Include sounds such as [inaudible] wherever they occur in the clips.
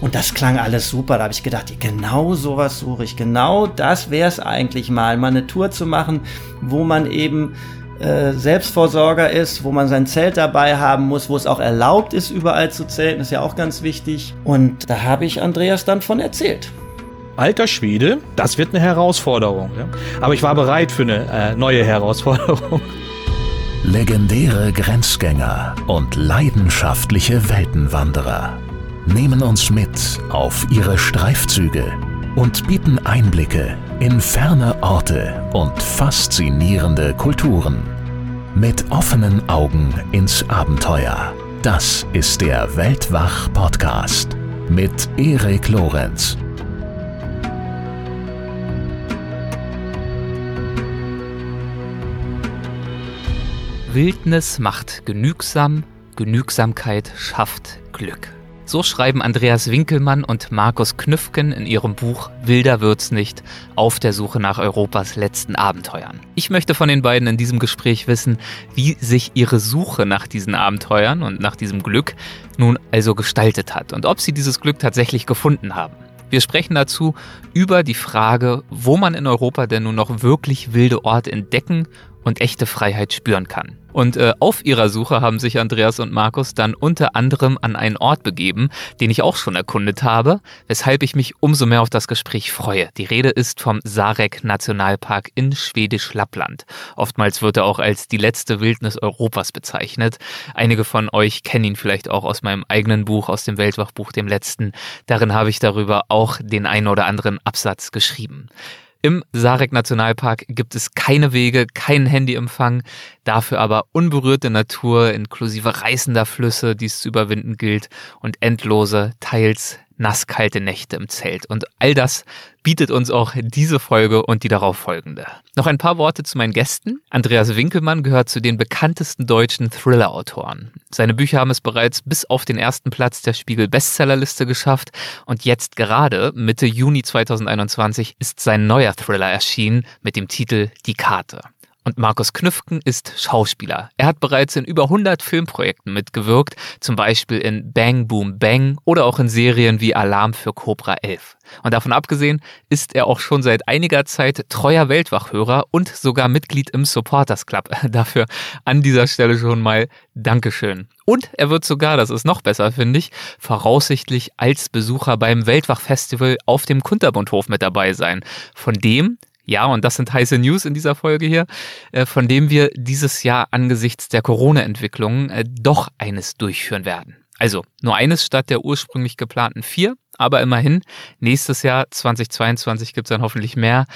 Und das klang alles super. Da habe ich gedacht, genau sowas suche ich. Genau das wäre es eigentlich mal, mal eine Tour zu machen, wo man eben äh, Selbstversorger ist, wo man sein Zelt dabei haben muss, wo es auch erlaubt ist, überall zu zelten, ist ja auch ganz wichtig. Und da habe ich Andreas dann von erzählt. Alter Schwede, das wird eine Herausforderung. Ja? Aber ich war bereit für eine äh, neue Herausforderung. Legendäre Grenzgänger und leidenschaftliche Weltenwanderer nehmen uns mit auf ihre Streifzüge und bieten Einblicke in ferne Orte und faszinierende Kulturen. Mit offenen Augen ins Abenteuer. Das ist der Weltwach-Podcast mit Erik Lorenz. Wildnis macht genügsam, Genügsamkeit schafft Glück. So schreiben Andreas Winkelmann und Markus Knüffgen in ihrem Buch Wilder wird's nicht auf der Suche nach Europas letzten Abenteuern. Ich möchte von den beiden in diesem Gespräch wissen, wie sich ihre Suche nach diesen Abenteuern und nach diesem Glück nun also gestaltet hat und ob sie dieses Glück tatsächlich gefunden haben. Wir sprechen dazu über die Frage, wo man in Europa denn nun noch wirklich wilde Orte entdecken und echte Freiheit spüren kann. Und äh, auf ihrer Suche haben sich Andreas und Markus dann unter anderem an einen Ort begeben, den ich auch schon erkundet habe, weshalb ich mich umso mehr auf das Gespräch freue. Die Rede ist vom Sarek Nationalpark in Schwedisch Lappland. Oftmals wird er auch als die letzte Wildnis Europas bezeichnet. Einige von euch kennen ihn vielleicht auch aus meinem eigenen Buch, aus dem Weltwachbuch, dem letzten. Darin habe ich darüber auch den einen oder anderen Absatz geschrieben. Im Sarek Nationalpark gibt es keine Wege, keinen Handyempfang, dafür aber unberührte Natur inklusive reißender Flüsse, die es zu überwinden gilt und endlose, teils nasskalte Nächte im Zelt. Und all das bietet uns auch diese Folge und die darauf folgende. Noch ein paar Worte zu meinen Gästen. Andreas Winkelmann gehört zu den bekanntesten deutschen Thriller-Autoren. Seine Bücher haben es bereits bis auf den ersten Platz der Spiegel Bestsellerliste geschafft und jetzt gerade, Mitte Juni 2021, ist sein neuer Thriller erschienen mit dem Titel Die Karte. Und Markus Knüffken ist Schauspieler. Er hat bereits in über 100 Filmprojekten mitgewirkt, zum Beispiel in Bang Boom Bang oder auch in Serien wie Alarm für Cobra 11. Und davon abgesehen ist er auch schon seit einiger Zeit treuer Weltwachhörer und sogar Mitglied im Supporters Club. [laughs] Dafür an dieser Stelle schon mal Dankeschön. Und er wird sogar, das ist noch besser, finde ich, voraussichtlich als Besucher beim Weltwachfestival auf dem Kunterbundhof mit dabei sein. Von dem ja, und das sind heiße News in dieser Folge hier, äh, von dem wir dieses Jahr angesichts der Corona-Entwicklung äh, doch eines durchführen werden. Also nur eines statt der ursprünglich geplanten vier, aber immerhin, nächstes Jahr 2022 gibt es dann hoffentlich mehr.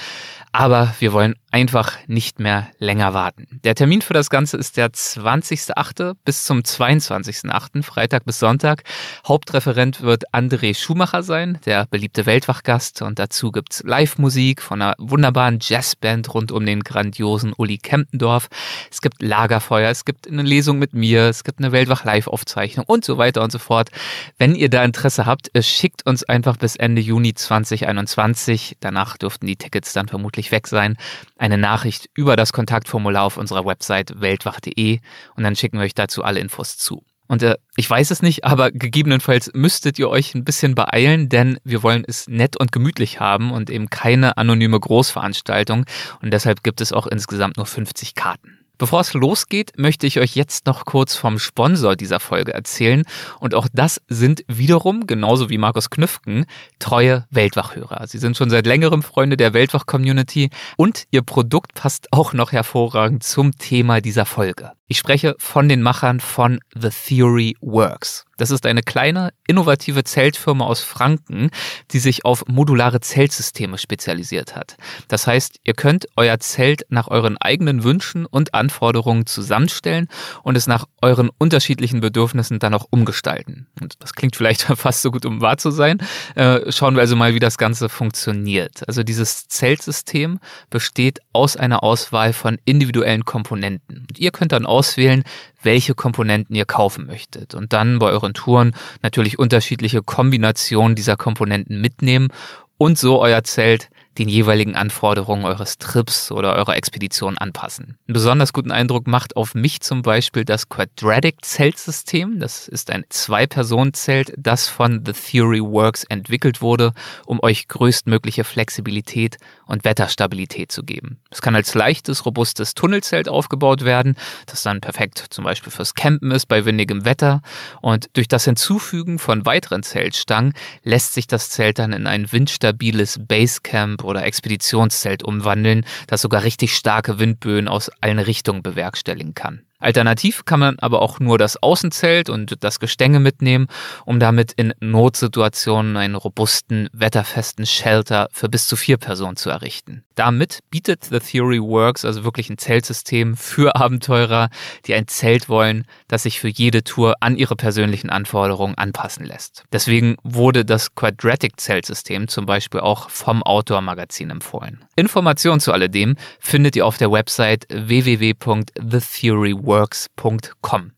Aber wir wollen einfach nicht mehr länger warten. Der Termin für das Ganze ist der 20.8. bis zum 22.8., Freitag bis Sonntag. Hauptreferent wird André Schumacher sein, der beliebte Weltwachgast. Und dazu gibt's Live-Musik von einer wunderbaren Jazzband rund um den grandiosen Uli Kempendorf. Es gibt Lagerfeuer, es gibt eine Lesung mit mir, es gibt eine Weltwach-Live-Aufzeichnung und so weiter und so fort. Wenn ihr da Interesse habt, schickt uns einfach bis Ende Juni 2021. Danach dürften die Tickets dann vermutlich weg sein, eine Nachricht über das Kontaktformular auf unserer Website weltwach.de und dann schicken wir euch dazu alle Infos zu. Und äh, ich weiß es nicht, aber gegebenenfalls müsstet ihr euch ein bisschen beeilen, denn wir wollen es nett und gemütlich haben und eben keine anonyme Großveranstaltung. Und deshalb gibt es auch insgesamt nur 50 Karten. Bevor es losgeht, möchte ich euch jetzt noch kurz vom Sponsor dieser Folge erzählen. Und auch das sind wiederum, genauso wie Markus Knüffken, treue Weltwachhörer. Sie sind schon seit längerem Freunde der Weltwach-Community und ihr Produkt passt auch noch hervorragend zum Thema dieser Folge. Ich spreche von den Machern von The Theory Works. Das ist eine kleine, innovative Zeltfirma aus Franken, die sich auf modulare Zeltsysteme spezialisiert hat. Das heißt, ihr könnt euer Zelt nach euren eigenen Wünschen und Anforderungen zusammenstellen und es nach euren unterschiedlichen Bedürfnissen dann auch umgestalten. Und das klingt vielleicht [laughs] fast so gut, um wahr zu sein. Äh, schauen wir also mal, wie das Ganze funktioniert. Also dieses Zeltsystem besteht aus einer Auswahl von individuellen Komponenten. Und ihr könnt dann auswählen, welche Komponenten ihr kaufen möchtet. Und dann bei euren Touren natürlich unterschiedliche Kombinationen dieser Komponenten mitnehmen und so euer Zelt den jeweiligen Anforderungen eures Trips oder eurer Expedition anpassen. Einen besonders guten Eindruck macht auf mich zum Beispiel das Quadratic Zeltsystem. Das ist ein Zwei-Personen-Zelt, das von The Theory Works entwickelt wurde, um euch größtmögliche Flexibilität und Wetterstabilität zu geben. Es kann als leichtes, robustes Tunnelzelt aufgebaut werden, das dann perfekt zum Beispiel fürs Campen ist bei windigem Wetter. Und durch das Hinzufügen von weiteren Zeltstangen lässt sich das Zelt dann in ein windstabiles Basecamp oder Expeditionszelt umwandeln, das sogar richtig starke Windböen aus allen Richtungen bewerkstelligen kann. Alternativ kann man aber auch nur das Außenzelt und das Gestänge mitnehmen, um damit in Notsituationen einen robusten, wetterfesten Shelter für bis zu vier Personen zu errichten. Damit bietet The Theory Works also wirklich ein Zeltsystem für [laughs] Abenteurer, die ein Zelt wollen, das sich für jede Tour an ihre persönlichen Anforderungen anpassen lässt. Deswegen wurde das Quadratic Zeltsystem zum Beispiel auch vom Outdoor Magazin empfohlen. Informationen zu alledem findet ihr auf der Website www.thetheoryworks.com.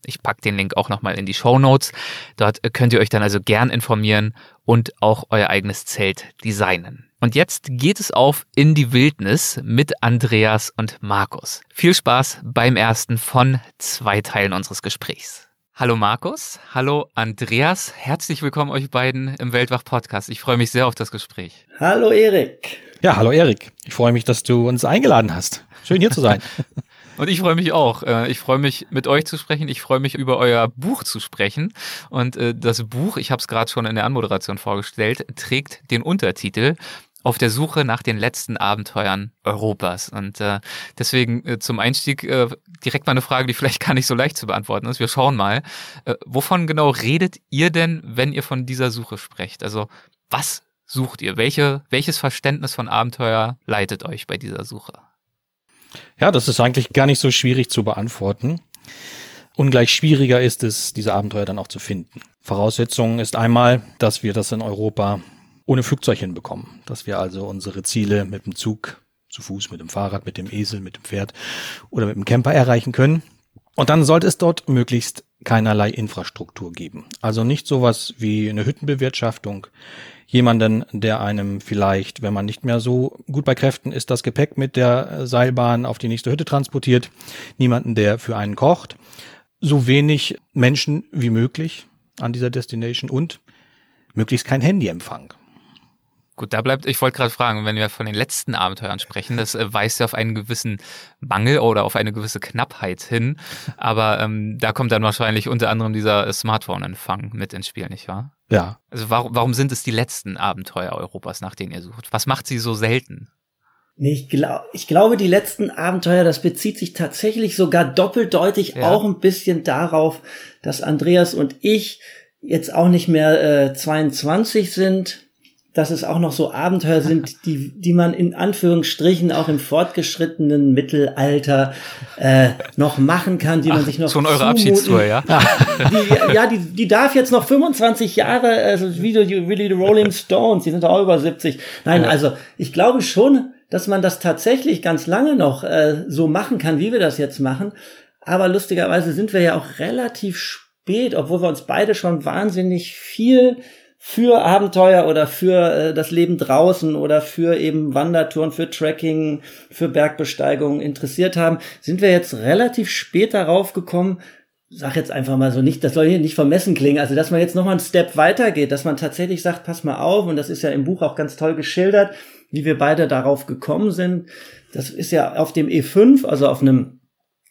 Ich packe den Link auch nochmal in die Show Notes. Dort könnt ihr euch dann also gern informieren und auch euer eigenes Zelt designen. Und jetzt geht es auf in die Wildnis mit Andreas und Markus. Viel Spaß beim ersten von zwei Teilen unseres Gesprächs. Hallo Markus, hallo Andreas, herzlich willkommen euch beiden im Weltwach Podcast. Ich freue mich sehr auf das Gespräch. Hallo Erik. Ja, hallo Erik. Ich freue mich, dass du uns eingeladen hast. Schön hier zu sein. [laughs] Und ich freue mich auch. Äh, ich freue mich, mit euch zu sprechen. Ich freue mich, über euer Buch zu sprechen. Und äh, das Buch, ich habe es gerade schon in der Anmoderation vorgestellt, trägt den Untertitel auf der Suche nach den letzten Abenteuern Europas. Und äh, deswegen äh, zum Einstieg äh, direkt mal eine Frage, die vielleicht gar nicht so leicht zu beantworten ist. Wir schauen mal. Äh, wovon genau redet ihr denn, wenn ihr von dieser Suche sprecht? Also was sucht ihr? Welche, welches Verständnis von Abenteuer leitet euch bei dieser Suche? Ja, das ist eigentlich gar nicht so schwierig zu beantworten. Ungleich schwieriger ist es, diese Abenteuer dann auch zu finden. Voraussetzung ist einmal, dass wir das in Europa ohne Flugzeug hinbekommen. Dass wir also unsere Ziele mit dem Zug, zu Fuß, mit dem Fahrrad, mit dem Esel, mit dem Pferd oder mit dem Camper erreichen können. Und dann sollte es dort möglichst keinerlei Infrastruktur geben. Also nicht sowas wie eine Hüttenbewirtschaftung, jemanden, der einem vielleicht, wenn man nicht mehr so gut bei Kräften ist, das Gepäck mit der Seilbahn auf die nächste Hütte transportiert, niemanden, der für einen kocht, so wenig Menschen wie möglich an dieser Destination und möglichst kein Handyempfang. Gut, da bleibt, ich wollte gerade fragen, wenn wir von den letzten Abenteuern sprechen, das äh, weist ja auf einen gewissen Mangel oder auf eine gewisse Knappheit hin. Aber ähm, da kommt dann wahrscheinlich unter anderem dieser Smartphone-Empfang mit ins Spiel, nicht wahr? Ja. Also warum, warum sind es die letzten Abenteuer Europas, nach denen ihr sucht? Was macht sie so selten? Nee, ich, glaub, ich glaube, die letzten Abenteuer, das bezieht sich tatsächlich sogar doppeldeutig ja. auch ein bisschen darauf, dass Andreas und ich jetzt auch nicht mehr äh, 22 sind, dass es auch noch so Abenteuer sind, [laughs] die, die man in Anführungsstrichen auch im fortgeschrittenen Mittelalter äh, noch machen kann, die man sich noch so eure Abschiedstour, ja? Die, ja, die, die darf jetzt noch 25 Jahre, also wie die, wie die Rolling Stones, die sind auch über 70. Nein, ja. also ich glaube schon, dass man das tatsächlich ganz lange noch äh, so machen kann, wie wir das jetzt machen. Aber lustigerweise sind wir ja auch relativ spät, obwohl wir uns beide schon wahnsinnig viel für Abenteuer oder für äh, das Leben draußen oder für eben Wandertouren, für Trekking, für Bergbesteigung interessiert haben, sind wir jetzt relativ spät darauf gekommen, sag jetzt einfach mal so nicht, das soll hier nicht vermessen klingen, also dass man jetzt noch mal einen Step weitergeht, dass man tatsächlich sagt, pass mal auf, und das ist ja im Buch auch ganz toll geschildert, wie wir beide darauf gekommen sind. Das ist ja auf dem E5, also auf einem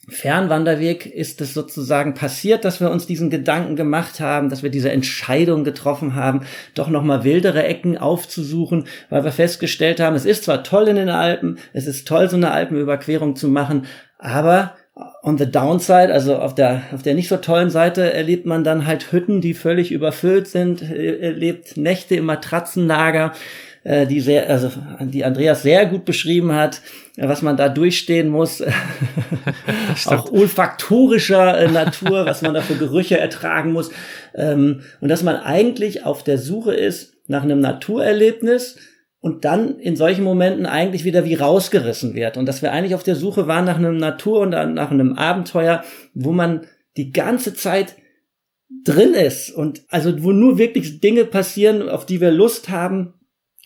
Fernwanderweg ist es sozusagen passiert, dass wir uns diesen Gedanken gemacht haben, dass wir diese Entscheidung getroffen haben, doch nochmal wildere Ecken aufzusuchen, weil wir festgestellt haben, es ist zwar toll in den Alpen, es ist toll, so eine Alpenüberquerung zu machen, aber on the downside, also auf der, auf der nicht so tollen Seite, erlebt man dann halt Hütten, die völlig überfüllt sind, erlebt Nächte im Matratzenlager, äh, die sehr, also die Andreas sehr gut beschrieben hat, was man da durchstehen muss, [laughs] auch olfaktorischer äh, Natur, was man da für Gerüche ertragen muss, ähm, und dass man eigentlich auf der Suche ist nach einem Naturerlebnis, und dann in solchen Momenten eigentlich wieder wie rausgerissen wird. Und dass wir eigentlich auf der Suche waren nach einem Natur und nach einem Abenteuer, wo man die ganze Zeit drin ist und also wo nur wirklich Dinge passieren, auf die wir Lust haben,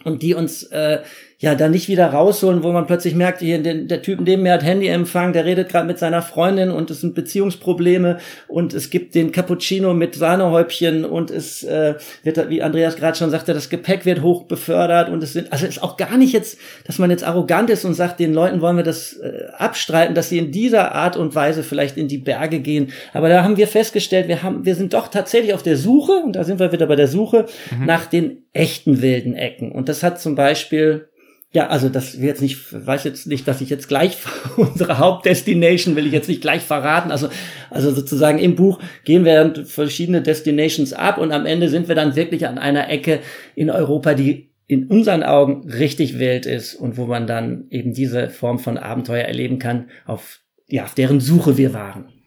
und die uns äh, ja dann nicht wieder rausholen, wo man plötzlich merkt, hier der, der Typ neben mir hat Handyempfang, der redet gerade mit seiner Freundin und es sind Beziehungsprobleme und es gibt den Cappuccino mit Sahnehäubchen und es äh, wird, wie Andreas gerade schon sagte, das Gepäck wird hoch befördert und es sind, also es ist auch gar nicht jetzt, dass man jetzt arrogant ist und sagt, den Leuten wollen wir das äh, abstreiten, dass sie in dieser Art und Weise vielleicht in die Berge gehen. Aber da haben wir festgestellt, wir haben, wir sind doch tatsächlich auf der Suche und da sind wir wieder bei der Suche mhm. nach den echten wilden Ecken. Und das hat zum Beispiel ja, also das will jetzt nicht, weiß jetzt nicht, dass ich jetzt gleich [laughs] unsere Hauptdestination will ich jetzt nicht gleich verraten. Also, also sozusagen im Buch gehen wir verschiedene Destinations ab und am Ende sind wir dann wirklich an einer Ecke in Europa, die in unseren Augen richtig wild ist und wo man dann eben diese Form von Abenteuer erleben kann, auf, ja, auf deren Suche wir waren.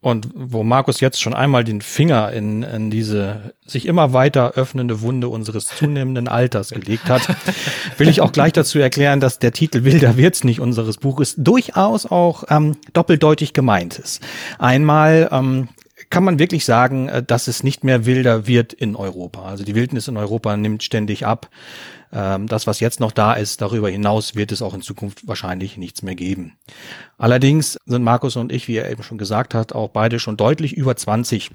Und wo Markus jetzt schon einmal den Finger in, in diese sich immer weiter öffnende Wunde unseres zunehmenden Alters gelegt hat, [laughs] will ich auch gleich dazu erklären, dass der Titel Wilder wird's nicht unseres Buches durchaus auch ähm, doppeldeutig gemeint ist. Einmal ähm, kann man wirklich sagen, äh, dass es nicht mehr wilder wird in Europa. Also die Wildnis in Europa nimmt ständig ab. Ähm, das, was jetzt noch da ist, darüber hinaus wird es auch in Zukunft wahrscheinlich nichts mehr geben. Allerdings sind Markus und ich, wie er eben schon gesagt hat, auch beide schon deutlich über 20.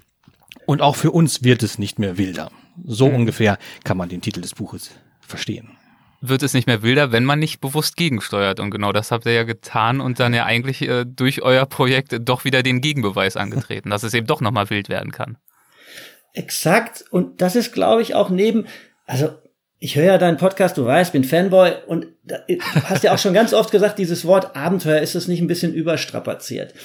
Und auch für uns wird es nicht mehr wilder. So mhm. ungefähr kann man den Titel des Buches verstehen wird es nicht mehr wilder, wenn man nicht bewusst gegensteuert. Und genau das habt ihr ja getan und dann ja eigentlich äh, durch euer Projekt doch wieder den Gegenbeweis angetreten, dass es eben doch nochmal wild werden kann. Exakt. Und das ist, glaube ich, auch neben, also ich höre ja deinen Podcast, du weißt, bin Fanboy und du hast ja auch schon ganz oft gesagt, dieses Wort Abenteuer, ist es nicht ein bisschen überstrapaziert?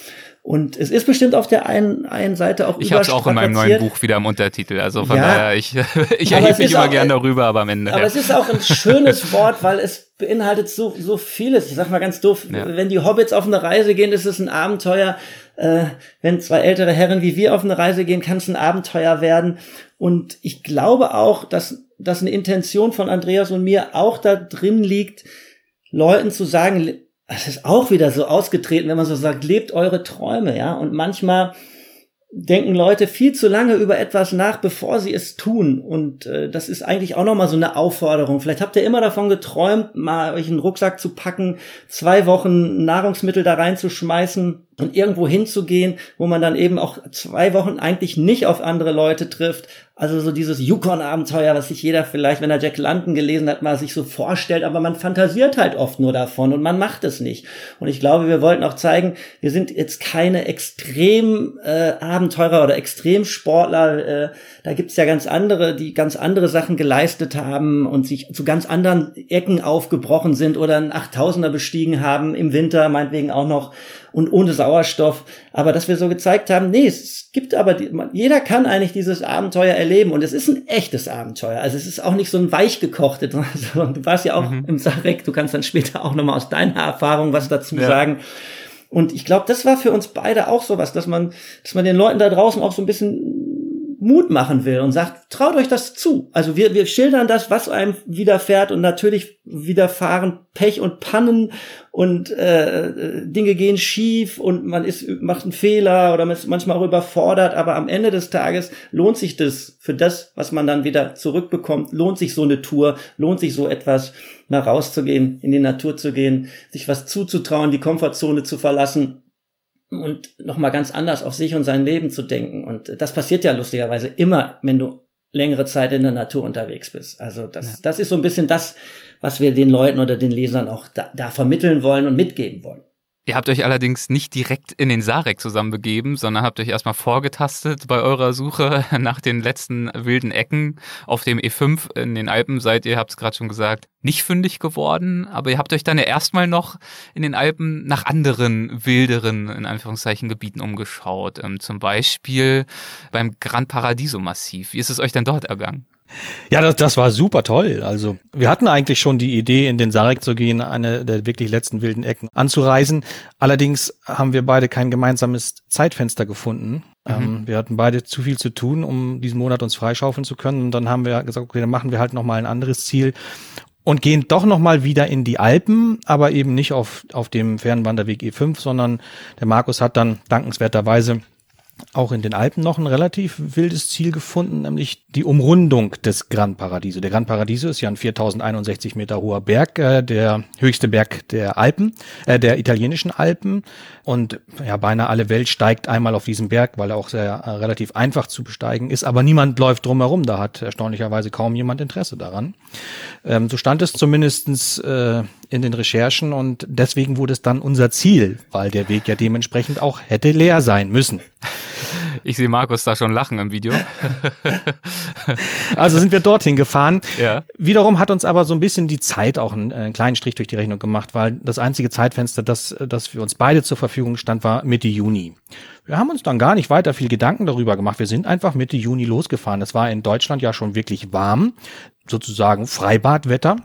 Und es ist bestimmt auf der einen, einen Seite auch Ich habe es auch in meinem neuen Buch wieder im Untertitel, also von ja, daher, ich, [laughs] ich erhebe mich immer auch, gern darüber, aber am Ende. Aber ja. es ist auch ein schönes Wort, weil es beinhaltet so, so vieles. Ich sag mal ganz doof, ja. wenn die Hobbits auf eine Reise gehen, ist es ein Abenteuer. Äh, wenn zwei ältere Herren wie wir auf eine Reise gehen, kann es ein Abenteuer werden. Und ich glaube auch, dass dass eine Intention von Andreas und mir auch da drin liegt, Leuten zu sagen, es ist auch wieder so ausgetreten, wenn man so sagt, lebt eure Träume, ja. Und manchmal denken Leute viel zu lange über etwas nach, bevor sie es tun. Und äh, das ist eigentlich auch nochmal so eine Aufforderung. Vielleicht habt ihr immer davon geträumt, mal euch einen Rucksack zu packen, zwei Wochen Nahrungsmittel da reinzuschmeißen und irgendwo hinzugehen, wo man dann eben auch zwei Wochen eigentlich nicht auf andere Leute trifft. Also so dieses Yukon-Abenteuer, was sich jeder vielleicht, wenn er Jack London gelesen hat, mal sich so vorstellt, aber man fantasiert halt oft nur davon und man macht es nicht. Und ich glaube, wir wollten auch zeigen, wir sind jetzt keine extrem äh, oder Extremsportler. Äh, da gibt's ja ganz andere, die ganz andere Sachen geleistet haben und sich zu ganz anderen Ecken aufgebrochen sind oder einen 8000er bestiegen haben im Winter, meinetwegen auch noch und ohne Sauerstoff. Aber dass wir so gezeigt haben, nee, es gibt aber, die, jeder kann eigentlich dieses Abenteuer erleben und es ist ein echtes Abenteuer. Also es ist auch nicht so ein weich gekochtes. Also, [laughs] du warst ja auch mhm. im Sarek, du kannst dann später auch nochmal aus deiner Erfahrung was dazu ja. sagen. Und ich glaube, das war für uns beide auch sowas, dass man, dass man den Leuten da draußen auch so ein bisschen Mut machen will und sagt, traut euch das zu. Also wir, wir schildern das, was einem widerfährt und natürlich widerfahren Pech und Pannen und äh, Dinge gehen schief und man ist macht einen Fehler oder man ist manchmal auch überfordert, aber am Ende des Tages lohnt sich das für das, was man dann wieder zurückbekommt, lohnt sich so eine Tour, lohnt sich so etwas, mal rauszugehen, in die Natur zu gehen, sich was zuzutrauen, die Komfortzone zu verlassen und nochmal ganz anders auf sich und sein Leben zu denken. Und das passiert ja lustigerweise immer, wenn du längere Zeit in der Natur unterwegs bist. Also das, ja. das ist so ein bisschen das, was wir den Leuten oder den Lesern auch da, da vermitteln wollen und mitgeben wollen. Ihr habt euch allerdings nicht direkt in den Sarek zusammenbegeben, sondern habt euch erstmal vorgetastet bei eurer Suche [laughs] nach den letzten wilden Ecken auf dem E5 in den Alpen. Seid ihr, habt es gerade schon gesagt, nicht fündig geworden, aber ihr habt euch dann ja erstmal noch in den Alpen nach anderen wilderen, in Anführungszeichen, Gebieten umgeschaut. Ähm, zum Beispiel beim Gran Paradiso Massiv. Wie ist es euch denn dort ergangen? Ja, das, das war super toll. Also wir hatten eigentlich schon die Idee, in den Sarek zu gehen, eine der wirklich letzten wilden Ecken anzureisen. Allerdings haben wir beide kein gemeinsames Zeitfenster gefunden. Mhm. Ähm, wir hatten beide zu viel zu tun, um diesen Monat uns freischaufeln zu können. Und dann haben wir gesagt, okay, dann machen wir halt nochmal ein anderes Ziel und gehen doch nochmal wieder in die Alpen, aber eben nicht auf, auf dem Fernwanderweg E5, sondern der Markus hat dann dankenswerterweise auch in den Alpen noch ein relativ wildes Ziel gefunden, nämlich die Umrundung des Gran Paradiso. Der Gran Paradiso ist ja ein 4061 Meter hoher Berg, äh, der höchste Berg der Alpen, äh, der italienischen Alpen. Und ja, beinahe alle Welt steigt einmal auf diesen Berg, weil er auch sehr äh, relativ einfach zu besteigen ist. Aber niemand läuft drumherum. Da hat erstaunlicherweise kaum jemand Interesse daran. Ähm, so stand es zumindestens äh, in den Recherchen und deswegen wurde es dann unser Ziel, weil der Weg ja dementsprechend auch hätte leer sein müssen. Ich sehe Markus da schon lachen im Video. [laughs] also sind wir dorthin gefahren. Ja. Wiederum hat uns aber so ein bisschen die Zeit auch einen, einen, kleinen Strich durch die Rechnung gemacht, weil das einzige Zeitfenster, das, das für uns beide zur Verfügung stand, war Mitte Juni. Wir haben uns dann gar nicht weiter viel Gedanken darüber gemacht. Wir sind einfach Mitte Juni losgefahren. Es war in Deutschland ja schon wirklich warm, sozusagen Freibadwetter.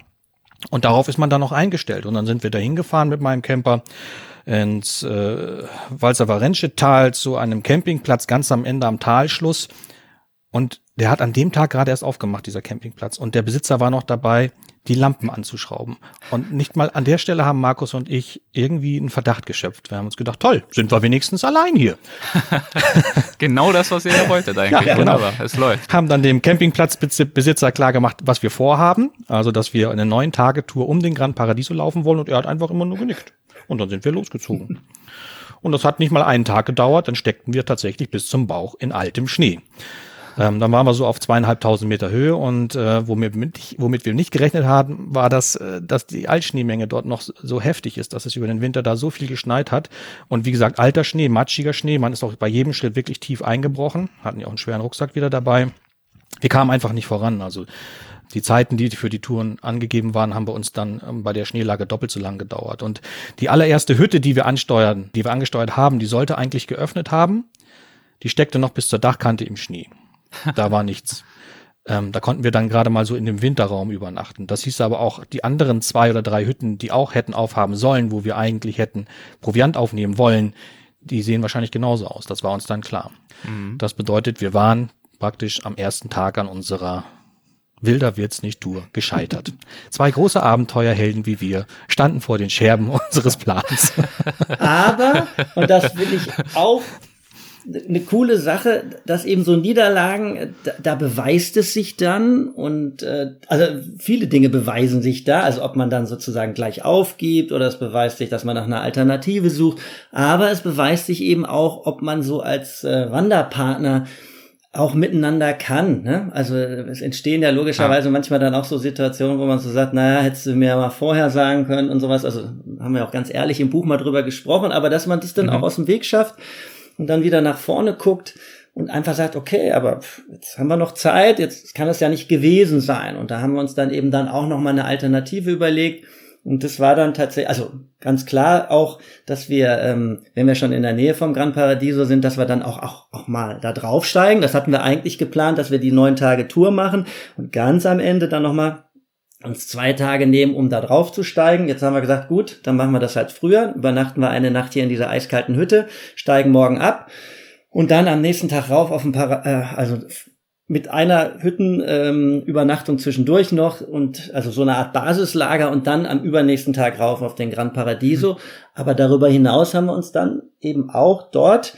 Und darauf ist man dann noch eingestellt. Und dann sind wir da hingefahren mit meinem Camper ins äh, Walservarensche Tal zu einem Campingplatz ganz am Ende am Talschluss. Und der hat an dem Tag gerade erst aufgemacht, dieser Campingplatz. Und der Besitzer war noch dabei, die Lampen anzuschrauben. Und nicht mal an der Stelle haben Markus und ich irgendwie einen Verdacht geschöpft. Wir haben uns gedacht, toll, sind wir wenigstens allein hier. [laughs] genau das, was ihr ja wolltet eigentlich. Ja, genau. es läuft. Haben dann dem Campingplatzbesitzer klar gemacht, was wir vorhaben. Also, dass wir eine neun Tage Tour um den Gran Paradiso laufen wollen. Und er hat einfach immer nur genickt. Und dann sind wir losgezogen. Und das hat nicht mal einen Tag gedauert, dann steckten wir tatsächlich bis zum Bauch in altem Schnee. Ähm, dann waren wir so auf zweieinhalbtausend Meter Höhe und äh, womit, womit wir nicht gerechnet haben, war, dass, äh, dass die Altschneemenge dort noch so heftig ist, dass es über den Winter da so viel geschneit hat. Und wie gesagt, alter Schnee, matschiger Schnee, man ist auch bei jedem Schritt wirklich tief eingebrochen, hatten ja auch einen schweren Rucksack wieder dabei. Wir kamen einfach nicht voran. Also die Zeiten, die für die Touren angegeben waren, haben bei uns dann ähm, bei der Schneelage doppelt so lang gedauert. Und die allererste Hütte, die wir ansteuern, die wir angesteuert haben, die sollte eigentlich geöffnet haben. Die steckte noch bis zur Dachkante im Schnee. [laughs] Da war nichts. Ähm, da konnten wir dann gerade mal so in dem Winterraum übernachten. Das hieß aber auch, die anderen zwei oder drei Hütten, die auch hätten aufhaben sollen, wo wir eigentlich hätten Proviant aufnehmen wollen, die sehen wahrscheinlich genauso aus. Das war uns dann klar. Mhm. Das bedeutet, wir waren praktisch am ersten Tag an unserer Wilder wird's nicht Tour gescheitert. [laughs] Zwei große Abenteuerhelden wie wir standen vor den Scherben [laughs] unseres Plans. Aber, und das will ich auch eine coole Sache, dass eben so Niederlagen, da, da beweist es sich dann und äh, also viele Dinge beweisen sich da, also ob man dann sozusagen gleich aufgibt oder es beweist sich, dass man nach einer Alternative sucht, aber es beweist sich eben auch, ob man so als äh, Wanderpartner auch miteinander kann. Ne? Also es entstehen ja logischerweise ja. manchmal dann auch so Situationen, wo man so sagt, naja, hättest du mir mal vorher sagen können und sowas. Also haben wir auch ganz ehrlich im Buch mal drüber gesprochen, aber dass man das dann mhm. auch aus dem Weg schafft und dann wieder nach vorne guckt und einfach sagt, okay, aber jetzt haben wir noch Zeit, jetzt kann das ja nicht gewesen sein. Und da haben wir uns dann eben dann auch noch mal eine Alternative überlegt und das war dann tatsächlich, also ganz klar auch, dass wir, ähm, wenn wir schon in der Nähe vom Gran Paradiso sind, dass wir dann auch, auch, auch mal da draufsteigen. Das hatten wir eigentlich geplant, dass wir die neun Tage Tour machen und ganz am Ende dann nochmal uns zwei Tage nehmen, um da drauf zu steigen. Jetzt haben wir gesagt, gut, dann machen wir das halt früher. Übernachten wir eine Nacht hier in dieser eiskalten Hütte, steigen morgen ab und dann am nächsten Tag rauf auf dem Para äh, also mit einer Hüttenübernachtung ähm, zwischendurch noch und also so eine Art Basislager und dann am übernächsten Tag rauf auf den Gran Paradiso. Mhm. Aber darüber hinaus haben wir uns dann eben auch dort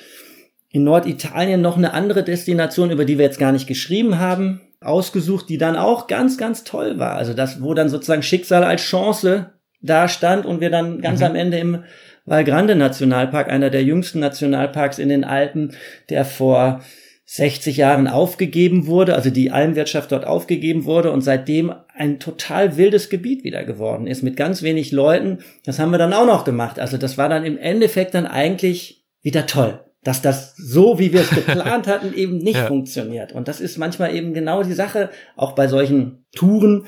in Norditalien noch eine andere Destination, über die wir jetzt gar nicht geschrieben haben, ausgesucht, die dann auch ganz, ganz toll war. Also das, wo dann sozusagen Schicksal als Chance da stand und wir dann ganz mhm. am Ende im Val Grande Nationalpark, einer der jüngsten Nationalparks in den Alpen, der vor 60 Jahren aufgegeben wurde, also die Almwirtschaft dort aufgegeben wurde und seitdem ein total wildes Gebiet wieder geworden ist mit ganz wenig Leuten. Das haben wir dann auch noch gemacht. Also das war dann im Endeffekt dann eigentlich wieder toll, dass das so, wie wir es [laughs] geplant hatten, eben nicht ja. funktioniert. Und das ist manchmal eben genau die Sache, auch bei solchen Touren,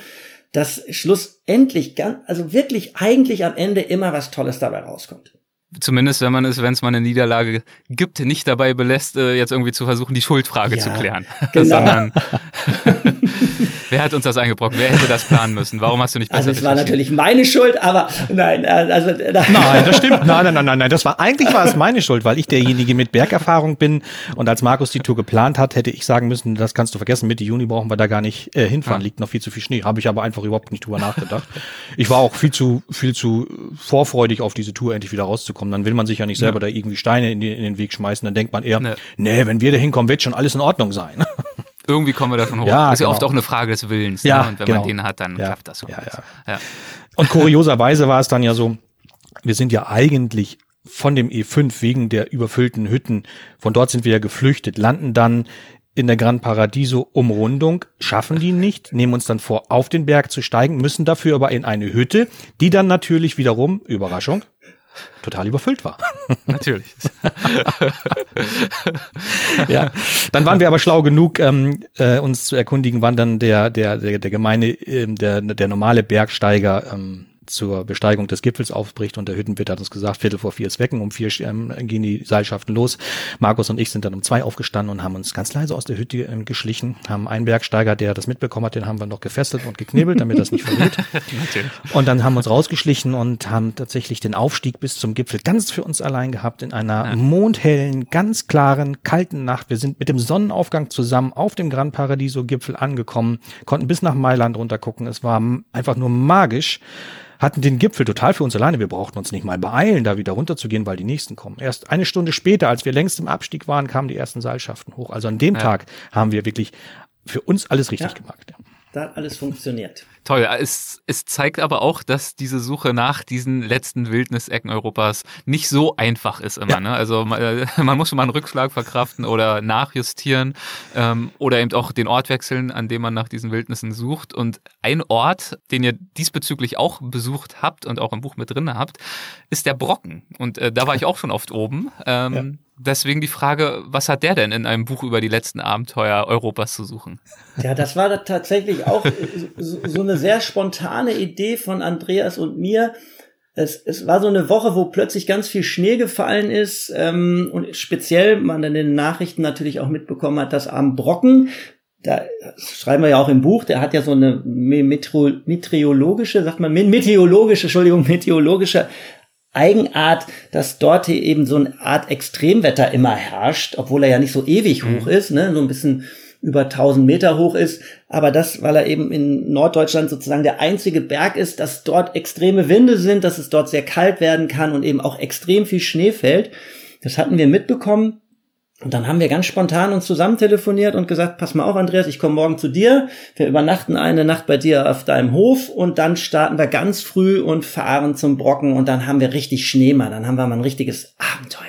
dass schlussendlich ganz, also wirklich eigentlich am Ende immer was Tolles dabei rauskommt zumindest wenn man es, wenn es mal eine Niederlage gibt, nicht dabei belässt, äh, jetzt irgendwie zu versuchen, die Schuldfrage ja, zu klären. Genau. [laughs] Sondern [laughs] Wer hat uns das eingebrockt? Wer hätte das planen müssen? Warum hast du nicht besser Also es war natürlich meine Schuld, aber nein, äh, also nein, das stimmt. Nein, nein, nein, nein, das war eigentlich war es meine Schuld, weil ich derjenige mit Bergerfahrung bin und als Markus die Tour geplant hat, hätte ich sagen müssen, das kannst du vergessen, Mitte Juni brauchen wir da gar nicht äh, hinfahren, ja. liegt noch viel zu viel Schnee. Habe ich aber einfach überhaupt nicht drüber nachgedacht. Ich war auch viel zu viel zu vorfreudig auf diese Tour endlich wieder rauszukommen. Dann will man sich ja nicht selber ja. da irgendwie Steine in, die, in, den Weg schmeißen, dann denkt man eher, nee. nee, wenn wir da hinkommen, wird schon alles in Ordnung sein. Irgendwie kommen wir da schon hoch. Ja, ist genau. ja oft auch eine Frage des Willens. Ja, ne? Und wenn genau. man den hat, dann ja, klappt das ja. ja. Und kurioserweise war es dann ja so, wir sind ja eigentlich von dem E5 wegen der überfüllten Hütten, von dort sind wir ja geflüchtet, landen dann in der Gran Paradiso Umrundung, schaffen die nicht, nehmen uns dann vor, auf den Berg zu steigen, müssen dafür aber in eine Hütte, die dann natürlich wiederum, Überraschung, total überfüllt war. [laughs] Natürlich. [laughs] ja, dann waren wir aber schlau genug, ähm, äh, uns zu erkundigen, wann dann der der der, der gemeine äh, der der normale Bergsteiger ähm, zur Besteigung des Gipfels aufbricht und der Hüttenwirt hat uns gesagt, Viertel vor vier ist wecken, um vier ähm, gehen die Seilschaften los. Markus und ich sind dann um zwei aufgestanden und haben uns ganz leise aus der Hütte ähm, geschlichen, haben einen Bergsteiger, der das mitbekommen hat, den haben wir noch gefesselt und geknebelt, damit das nicht verliert. [laughs] und dann haben wir uns rausgeschlichen und haben tatsächlich den Aufstieg bis zum Gipfel ganz für uns allein gehabt in einer ja. mondhellen, ganz klaren, kalten Nacht. Wir sind mit dem Sonnenaufgang zusammen auf dem Gran Paradiso Gipfel angekommen, konnten bis nach Mailand runtergucken. Es war einfach nur magisch hatten den Gipfel total für uns alleine. Wir brauchten uns nicht mal beeilen, da wieder runterzugehen, weil die nächsten kommen. Erst eine Stunde später, als wir längst im Abstieg waren, kamen die ersten Seilschaften hoch. Also an dem ja. Tag haben wir wirklich für uns alles richtig ja. gemacht. Ja. Da hat alles funktioniert. Toll. Es, es zeigt aber auch, dass diese Suche nach diesen letzten Wildnisecken Europas nicht so einfach ist immer. Ja. Ne? Also man, äh, [laughs] man, muss schon mal einen Rückschlag verkraften oder nachjustieren ähm, oder eben auch den Ort wechseln, an dem man nach diesen Wildnissen sucht. Und ein Ort, den ihr diesbezüglich auch besucht habt und auch im Buch mit drin habt, ist der Brocken. Und äh, da war ich auch schon oft oben. Ähm, ja. Deswegen die Frage, was hat der denn in einem Buch über die letzten Abenteuer Europas zu suchen? Ja, das war tatsächlich auch so eine sehr spontane Idee von Andreas und mir. Es, es war so eine Woche, wo plötzlich ganz viel Schnee gefallen ist ähm, und speziell man in den Nachrichten natürlich auch mitbekommen hat, dass am Brocken, da schreiben wir ja auch im Buch, der hat ja so eine meteorologische, sagt man, meteorologische, Entschuldigung, meteorologische Eigenart, dass dort eben so eine Art Extremwetter immer herrscht, obwohl er ja nicht so ewig mhm. hoch ist, ne, so ein bisschen über 1000 Meter hoch ist, aber das, weil er eben in Norddeutschland sozusagen der einzige Berg ist, dass dort extreme Winde sind, dass es dort sehr kalt werden kann und eben auch extrem viel Schnee fällt. Das hatten wir mitbekommen und dann haben wir ganz spontan uns zusammen telefoniert und gesagt, pass mal auf, Andreas, ich komme morgen zu dir. Wir übernachten eine Nacht bei dir auf deinem Hof und dann starten wir ganz früh und fahren zum Brocken und dann haben wir richtig Schnee mal. Dann haben wir mal ein richtiges Abenteuer.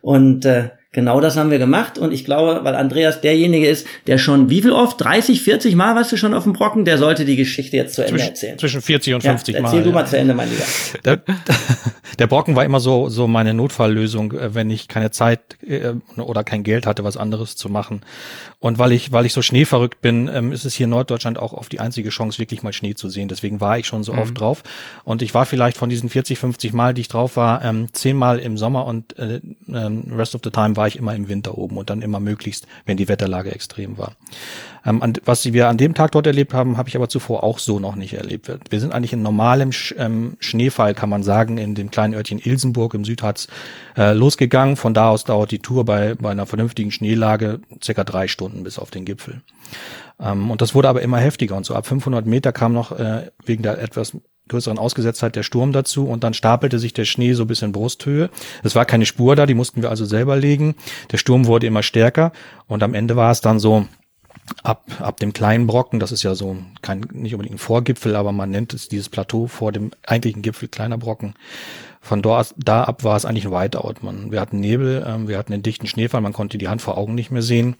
Und äh, Genau das haben wir gemacht und ich glaube, weil Andreas derjenige ist, der schon wie viel oft? 30, 40 Mal warst du schon auf dem Brocken? Der sollte die Geschichte jetzt zu Ende zwischen, erzählen. Zwischen 40 und 50 ja, Mal. Erzähl du mal zu Ende, mein Lieber. Der, der, Brocken war immer so, so meine Notfalllösung, äh, wenn ich keine Zeit äh, oder kein Geld hatte, was anderes zu machen. Und weil ich, weil ich so schneeverrückt bin, ähm, ist es hier in Norddeutschland auch oft die einzige Chance, wirklich mal Schnee zu sehen. Deswegen war ich schon so mhm. oft drauf. Und ich war vielleicht von diesen 40, 50 Mal, die ich drauf war, ähm, zehnmal im Sommer und äh, ähm, rest of the time war ich immer im Winter oben und dann immer möglichst, wenn die Wetterlage extrem war. Ähm, an, was wir an dem Tag dort erlebt haben, habe ich aber zuvor auch so noch nicht erlebt. Wir sind eigentlich in normalem Sch ähm, Schneefall, kann man sagen, in dem kleinen Örtchen Ilsenburg im Südharz äh, losgegangen. Von da aus dauert die Tour bei, bei einer vernünftigen Schneelage circa drei Stunden bis auf den Gipfel. Ähm, und das wurde aber immer heftiger und so ab 500 Meter kam noch äh, wegen der etwas größeren Ausgesetztheit der Sturm dazu und dann stapelte sich der Schnee so bis in Brusthöhe. Es war keine Spur da, die mussten wir also selber legen. Der Sturm wurde immer stärker und am Ende war es dann so, ab, ab dem kleinen Brocken, das ist ja so kein, nicht unbedingt ein Vorgipfel, aber man nennt es dieses Plateau vor dem eigentlichen Gipfel kleiner Brocken, von dort, da ab war es eigentlich ein Whiteout. Man, wir hatten Nebel, ähm, wir hatten einen dichten Schneefall, man konnte die Hand vor Augen nicht mehr sehen.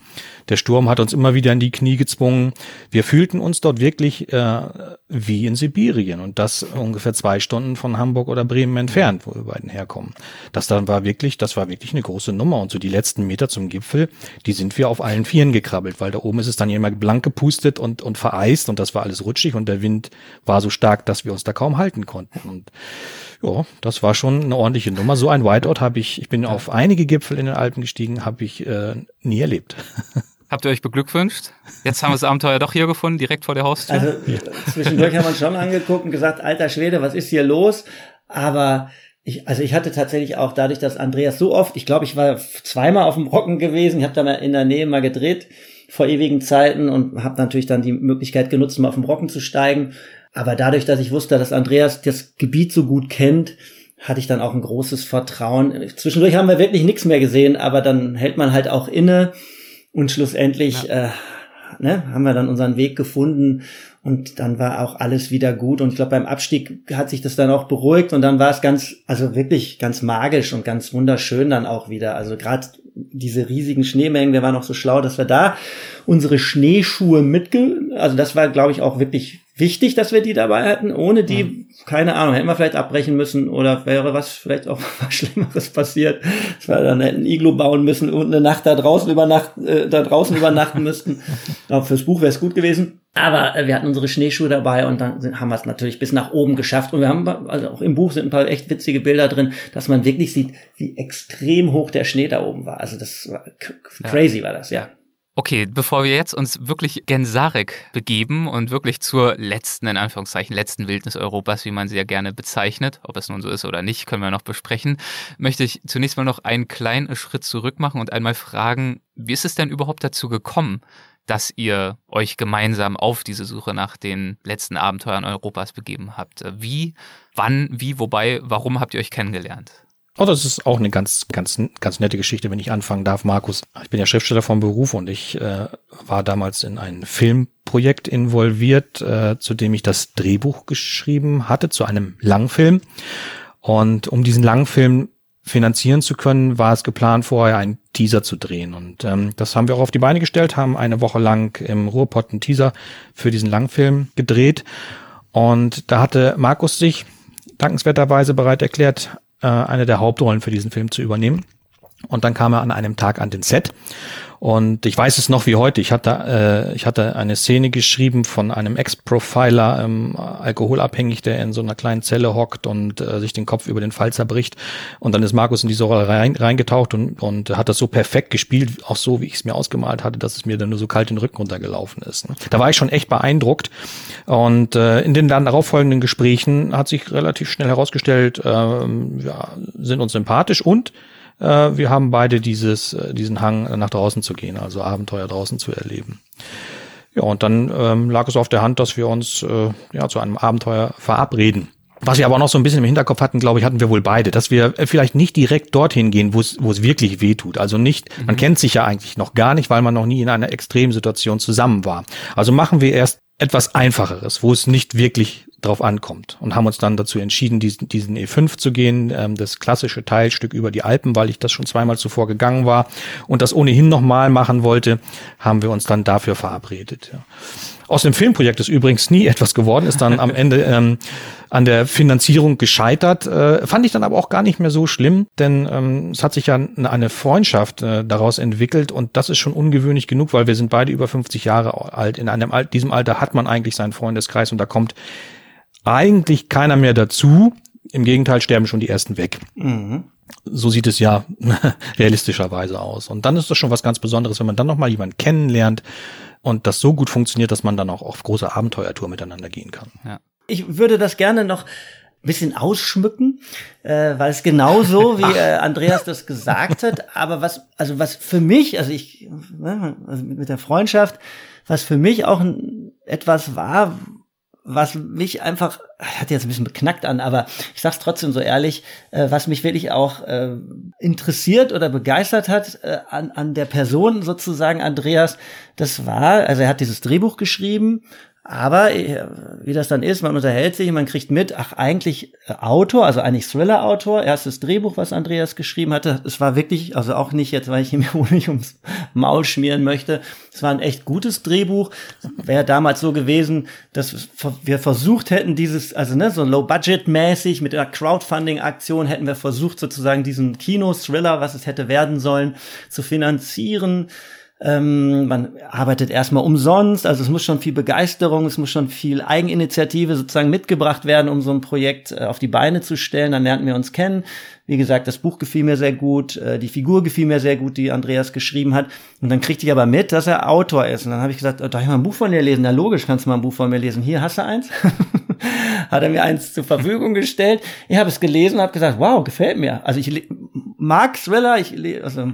Der Sturm hat uns immer wieder in die Knie gezwungen. Wir fühlten uns dort wirklich äh, wie in Sibirien und das ungefähr zwei Stunden von Hamburg oder Bremen entfernt, wo wir beiden herkommen. Das dann war wirklich, das war wirklich eine große Nummer und so die letzten Meter zum Gipfel, die sind wir auf allen Vieren gekrabbelt, weil da oben ist es dann immer blank gepustet und, und vereist und das war alles rutschig und der Wind war so stark, dass wir uns da kaum halten konnten und ja, das war schon eine ordentliche Nummer. So ein Whiteout habe ich, ich bin auf einige Gipfel in den Alpen gestiegen, habe ich äh, nie erlebt. [laughs] Habt ihr euch beglückwünscht? Jetzt haben wir das Abenteuer doch hier gefunden, direkt vor der Haustür. Also zwischendurch haben wir uns schon angeguckt und gesagt, alter Schwede, was ist hier los? Aber ich, also ich hatte tatsächlich auch dadurch, dass Andreas so oft, ich glaube, ich war zweimal auf dem Rocken gewesen, ich habe da mal in der Nähe mal gedreht vor ewigen Zeiten und habe natürlich dann die Möglichkeit genutzt, mal auf dem Rocken zu steigen. Aber dadurch, dass ich wusste, dass Andreas das Gebiet so gut kennt, hatte ich dann auch ein großes Vertrauen. Zwischendurch haben wir wirklich nichts mehr gesehen, aber dann hält man halt auch inne und schlussendlich ja. äh, ne, haben wir dann unseren Weg gefunden und dann war auch alles wieder gut. Und ich glaube, beim Abstieg hat sich das dann auch beruhigt und dann war es ganz, also wirklich ganz magisch und ganz wunderschön dann auch wieder. Also gerade diese riesigen Schneemengen, wir waren auch so schlau, dass wir da unsere Schneeschuhe mitge, also das war, glaube ich, auch wirklich wichtig, dass wir die dabei hatten. Ohne die, mhm. keine Ahnung, hätten wir vielleicht abbrechen müssen oder wäre was vielleicht auch [laughs] was Schlimmeres passiert. Wir dann hätten Iglo bauen müssen und eine Nacht da draußen übernachten, äh, da draußen übernachten müssten. [laughs] Aber fürs Buch wäre es gut gewesen. Aber äh, wir hatten unsere Schneeschuhe dabei und dann sind, haben wir es natürlich bis nach oben geschafft. Und wir haben, also auch im Buch sind ein paar echt witzige Bilder drin, dass man wirklich sieht, wie extrem hoch der Schnee da oben war. Also das war crazy war das, ja. Okay, bevor wir jetzt uns wirklich gen Sarek begeben und wirklich zur letzten, in Anführungszeichen, letzten Wildnis Europas, wie man sie ja gerne bezeichnet, ob es nun so ist oder nicht, können wir noch besprechen, möchte ich zunächst mal noch einen kleinen Schritt zurück machen und einmal fragen, wie ist es denn überhaupt dazu gekommen, dass ihr euch gemeinsam auf diese Suche nach den letzten Abenteuern Europas begeben habt? Wie, wann, wie, wobei, warum habt ihr euch kennengelernt? Oh, das ist auch eine ganz, ganz, ganz nette Geschichte, wenn ich anfangen darf, Markus. Ich bin ja Schriftsteller vom Beruf und ich äh, war damals in ein Filmprojekt involviert, äh, zu dem ich das Drehbuch geschrieben hatte, zu einem Langfilm. Und um diesen Langfilm finanzieren zu können, war es geplant, vorher einen Teaser zu drehen. Und ähm, das haben wir auch auf die Beine gestellt, haben eine Woche lang im Ruhrpott einen Teaser für diesen Langfilm gedreht. Und da hatte Markus sich dankenswerterweise bereit erklärt, äh, eine der Hauptrollen für diesen Film zu übernehmen. Und dann kam er an einem Tag an den Set und ich weiß es noch wie heute. Ich hatte, äh, ich hatte eine Szene geschrieben von einem Ex-Profiler, ähm, alkoholabhängig, der in so einer kleinen Zelle hockt und äh, sich den Kopf über den Fall zerbricht. Und dann ist Markus in diese Rolle rein, reingetaucht und, und hat das so perfekt gespielt, auch so, wie ich es mir ausgemalt hatte, dass es mir dann nur so kalt den Rücken runtergelaufen ist. Ne? Da war ich schon echt beeindruckt. Und äh, in den dann darauffolgenden Gesprächen hat sich relativ schnell herausgestellt, äh, ja, sind uns sympathisch und äh, wir haben beide dieses, äh, diesen Hang, nach draußen zu gehen, also Abenteuer draußen zu erleben. Ja, und dann ähm, lag es auf der Hand, dass wir uns äh, ja, zu einem Abenteuer verabreden. Was wir aber noch so ein bisschen im Hinterkopf hatten, glaube ich, hatten wir wohl beide, dass wir vielleicht nicht direkt dorthin gehen, wo es, wo es wirklich weh tut. Also nicht, mhm. man kennt sich ja eigentlich noch gar nicht, weil man noch nie in einer Extremsituation zusammen war. Also machen wir erst etwas Einfacheres, wo es nicht wirklich drauf ankommt und haben uns dann dazu entschieden, diesen, diesen E5 zu gehen, ähm, das klassische Teilstück über die Alpen, weil ich das schon zweimal zuvor gegangen war und das ohnehin nochmal machen wollte, haben wir uns dann dafür verabredet. Ja. Aus dem Filmprojekt ist übrigens nie etwas geworden, ist dann am [laughs] Ende ähm, an der Finanzierung gescheitert. Äh, fand ich dann aber auch gar nicht mehr so schlimm, denn ähm, es hat sich ja eine Freundschaft äh, daraus entwickelt und das ist schon ungewöhnlich genug, weil wir sind beide über 50 Jahre alt. In einem diesem Alter hat man eigentlich seinen Freundeskreis und da kommt eigentlich keiner mehr dazu. Im Gegenteil sterben schon die ersten weg. Mhm. So sieht es ja [laughs] realistischerweise aus. Und dann ist das schon was ganz Besonderes, wenn man dann nochmal jemanden kennenlernt und das so gut funktioniert, dass man dann auch auf große Abenteuertour miteinander gehen kann. Ja. Ich würde das gerne noch ein bisschen ausschmücken, äh, weil es genau so, [laughs] wie äh, Andreas das gesagt hat, aber was, also was für mich, also ich, ne, also mit der Freundschaft, was für mich auch ein, etwas war, was mich einfach, hat jetzt ein bisschen beknackt an, aber ich sag's trotzdem so ehrlich, äh, was mich wirklich auch äh, interessiert oder begeistert hat äh, an, an der Person sozusagen Andreas, das war, also er hat dieses Drehbuch geschrieben aber äh, wie das dann ist, man unterhält sich, man kriegt mit, ach eigentlich äh, Autor, also eigentlich Thriller-Autor, erstes Drehbuch, was Andreas geschrieben hatte. Es war wirklich, also auch nicht jetzt, weil ich ihm [laughs] nicht ums Maul schmieren möchte. Es war ein echt gutes Drehbuch. Wäre damals so gewesen, dass wir versucht hätten, dieses, also ne, so low-budget-mäßig mit einer Crowdfunding-Aktion hätten wir versucht, sozusagen diesen Kino-Thriller, was es hätte werden sollen, zu finanzieren Ähm, man arbeitet erstmal umsonst, also es muss schon viel Begeisterung, es muss schon viel Eigeninitiative sozusagen mitgebracht werden, um so ein Projekt äh, auf die Beine zu stellen. Dann lernten wir uns kennen. Wie gesagt, das Buch gefiel mir sehr gut, äh, die Figur gefiel mir sehr gut, die Andreas geschrieben hat. Und dann kriegte ich aber mit, dass er Autor ist. Und dann habe ich gesagt, oh, darf ich mal ein Buch von dir lesen? Na logisch, kannst du mal ein Buch von mir lesen. Hier hast du eins. [laughs] hat er mir eins zur Verfügung gestellt. Ich habe es gelesen und habe gesagt, wow, gefällt mir. Also ich mag Thriller, ich also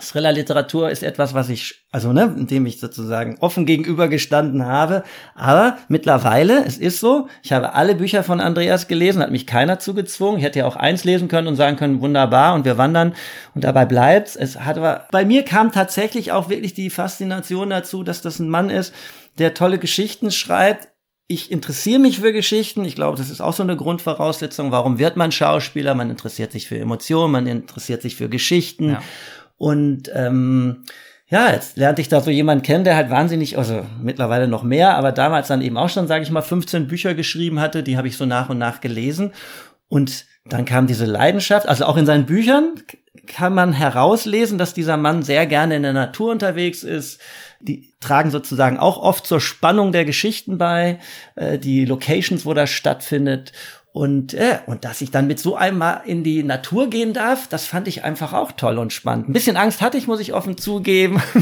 Thriller-Literatur ist etwas, was ich, also ne, indem ich sozusagen offen gegenübergestanden habe. Aber mittlerweile, es ist so, ich habe alle Bücher von Andreas gelesen, hat mich keiner zugezwungen. Ich hätte ja auch eins lesen können und sagen können, wunderbar, und wir wandern und dabei bleibt's. Es hat aber, bei mir kam tatsächlich auch wirklich die Faszination dazu, dass das ein Mann ist, der tolle Geschichten schreibt. Ich interessiere mich für Geschichten. Ich glaube, das ist auch so eine Grundvoraussetzung. Warum wird man Schauspieler? Man interessiert sich für Emotionen, man interessiert sich für Geschichten. Ja. Und ähm, ja, jetzt lernte ich da so jemanden kennen, der halt wahnsinnig, also mittlerweile noch mehr, aber damals dann eben auch schon, sage ich mal, 15 Bücher geschrieben hatte, die habe ich so nach und nach gelesen. Und dann kam diese Leidenschaft, also auch in seinen Büchern kann man herauslesen, dass dieser Mann sehr gerne in der Natur unterwegs ist. Die tragen sozusagen auch oft zur Spannung der Geschichten bei, äh, die Locations, wo das stattfindet. Und, äh, und dass ich dann mit so einem mal in die Natur gehen darf, das fand ich einfach auch toll und spannend. Ein bisschen Angst hatte ich, muss ich offen zugeben. [laughs]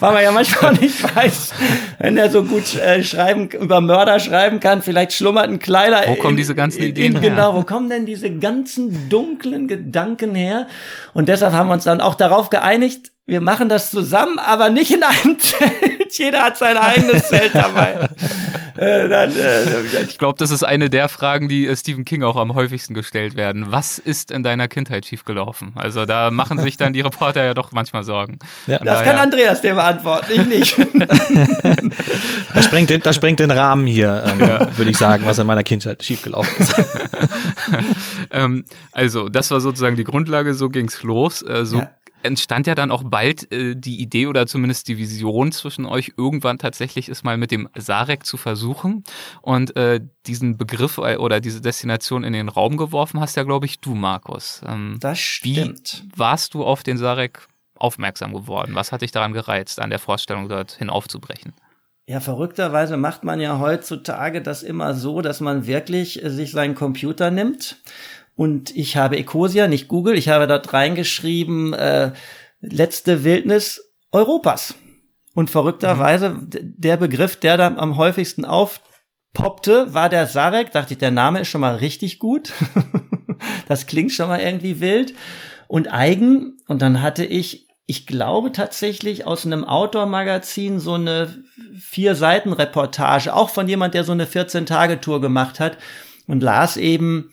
Weil man ja manchmal nicht weiß, wenn er so gut äh, schreiben, über Mörder schreiben kann, vielleicht schlummert ein kleiner. Wo kommen diese ganzen Ideen in, Genau, wo kommen denn diese ganzen dunklen Gedanken her? Und deshalb haben wir uns dann auch darauf geeinigt, wir machen das zusammen, aber nicht in einem Zelt. Jeder hat sein eigenes Zelt dabei. [laughs] äh, dann, äh, ich glaube, das ist eine der Fragen, die äh, Stephen King auch am häufigsten gestellt werden. Was ist in deiner Kindheit schiefgelaufen? Also da machen sich dann die Reporter ja doch manchmal Sorgen. Ja. Das daher, kann Andreas dir beantworten, ich nicht. [laughs] das, sprengt den, das sprengt den Rahmen hier, ähm, ja. würde ich sagen, was in meiner Kindheit schiefgelaufen ist. [laughs] ähm, also, das war sozusagen die Grundlage, so ging's los. Äh, so ja entstand ja dann auch bald äh, die Idee oder zumindest die Vision zwischen euch, irgendwann tatsächlich es mal mit dem Sarek zu versuchen. Und äh, diesen Begriff äh, oder diese Destination in den Raum geworfen hast ja, glaube ich, du, Markus. Ähm, das stimmt. Wie warst du auf den Sarek aufmerksam geworden? Was hat dich daran gereizt, an der Vorstellung dorthin aufzubrechen? Ja, verrückterweise macht man ja heutzutage das immer so, dass man wirklich äh, sich seinen Computer nimmt und ich habe Ecosia, nicht Google, ich habe dort reingeschrieben, äh, letzte Wildnis Europas. Und verrückterweise, mhm. der Begriff, der da am häufigsten aufpoppte, war der Sarek. Dachte ich, der Name ist schon mal richtig gut. [laughs] das klingt schon mal irgendwie wild. Und eigen. Und dann hatte ich, ich glaube tatsächlich aus einem Outdoor-Magazin so eine vier Seiten Reportage, auch von jemand, der so eine 14-Tage-Tour gemacht hat und las eben,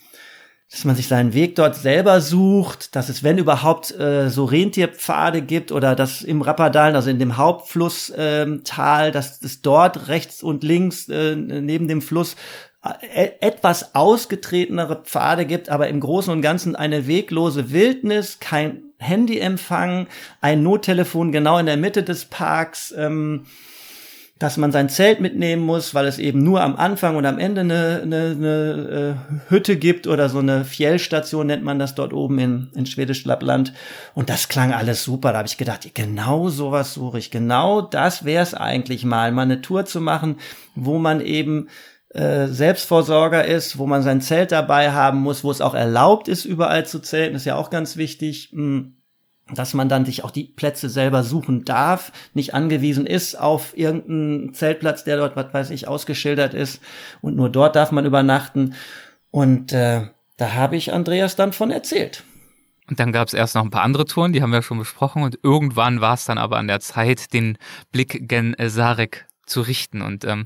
dass man sich seinen Weg dort selber sucht, dass es, wenn überhaupt, äh, so Rentierpfade gibt oder dass im Rappadalen, also in dem Hauptflusstal, ähm, dass es dort rechts und links äh, neben dem Fluss äh, etwas ausgetretenere Pfade gibt, aber im Großen und Ganzen eine weglose Wildnis, kein Handyempfang, ein Nottelefon genau in der Mitte des Parks. Ähm, dass man sein Zelt mitnehmen muss, weil es eben nur am Anfang und am Ende eine, eine, eine äh, Hütte gibt oder so eine Fjellstation nennt man das dort oben in, in Schwedisch Lappland. Und das klang alles super. Da habe ich gedacht, genau sowas suche ich. Genau das wäre es eigentlich mal, mal eine Tour zu machen, wo man eben äh, Selbstvorsorger ist, wo man sein Zelt dabei haben muss, wo es auch erlaubt ist, überall zu zelten, ist ja auch ganz wichtig. Hm dass man dann sich auch die Plätze selber suchen darf, nicht angewiesen ist auf irgendeinen Zeltplatz, der dort, was weiß ich, ausgeschildert ist und nur dort darf man übernachten. Und äh, da habe ich Andreas dann von erzählt. Und dann gab es erst noch ein paar andere Touren, die haben wir schon besprochen. Und irgendwann war es dann aber an der Zeit, den Blick gen Sarek zu richten. Und ähm,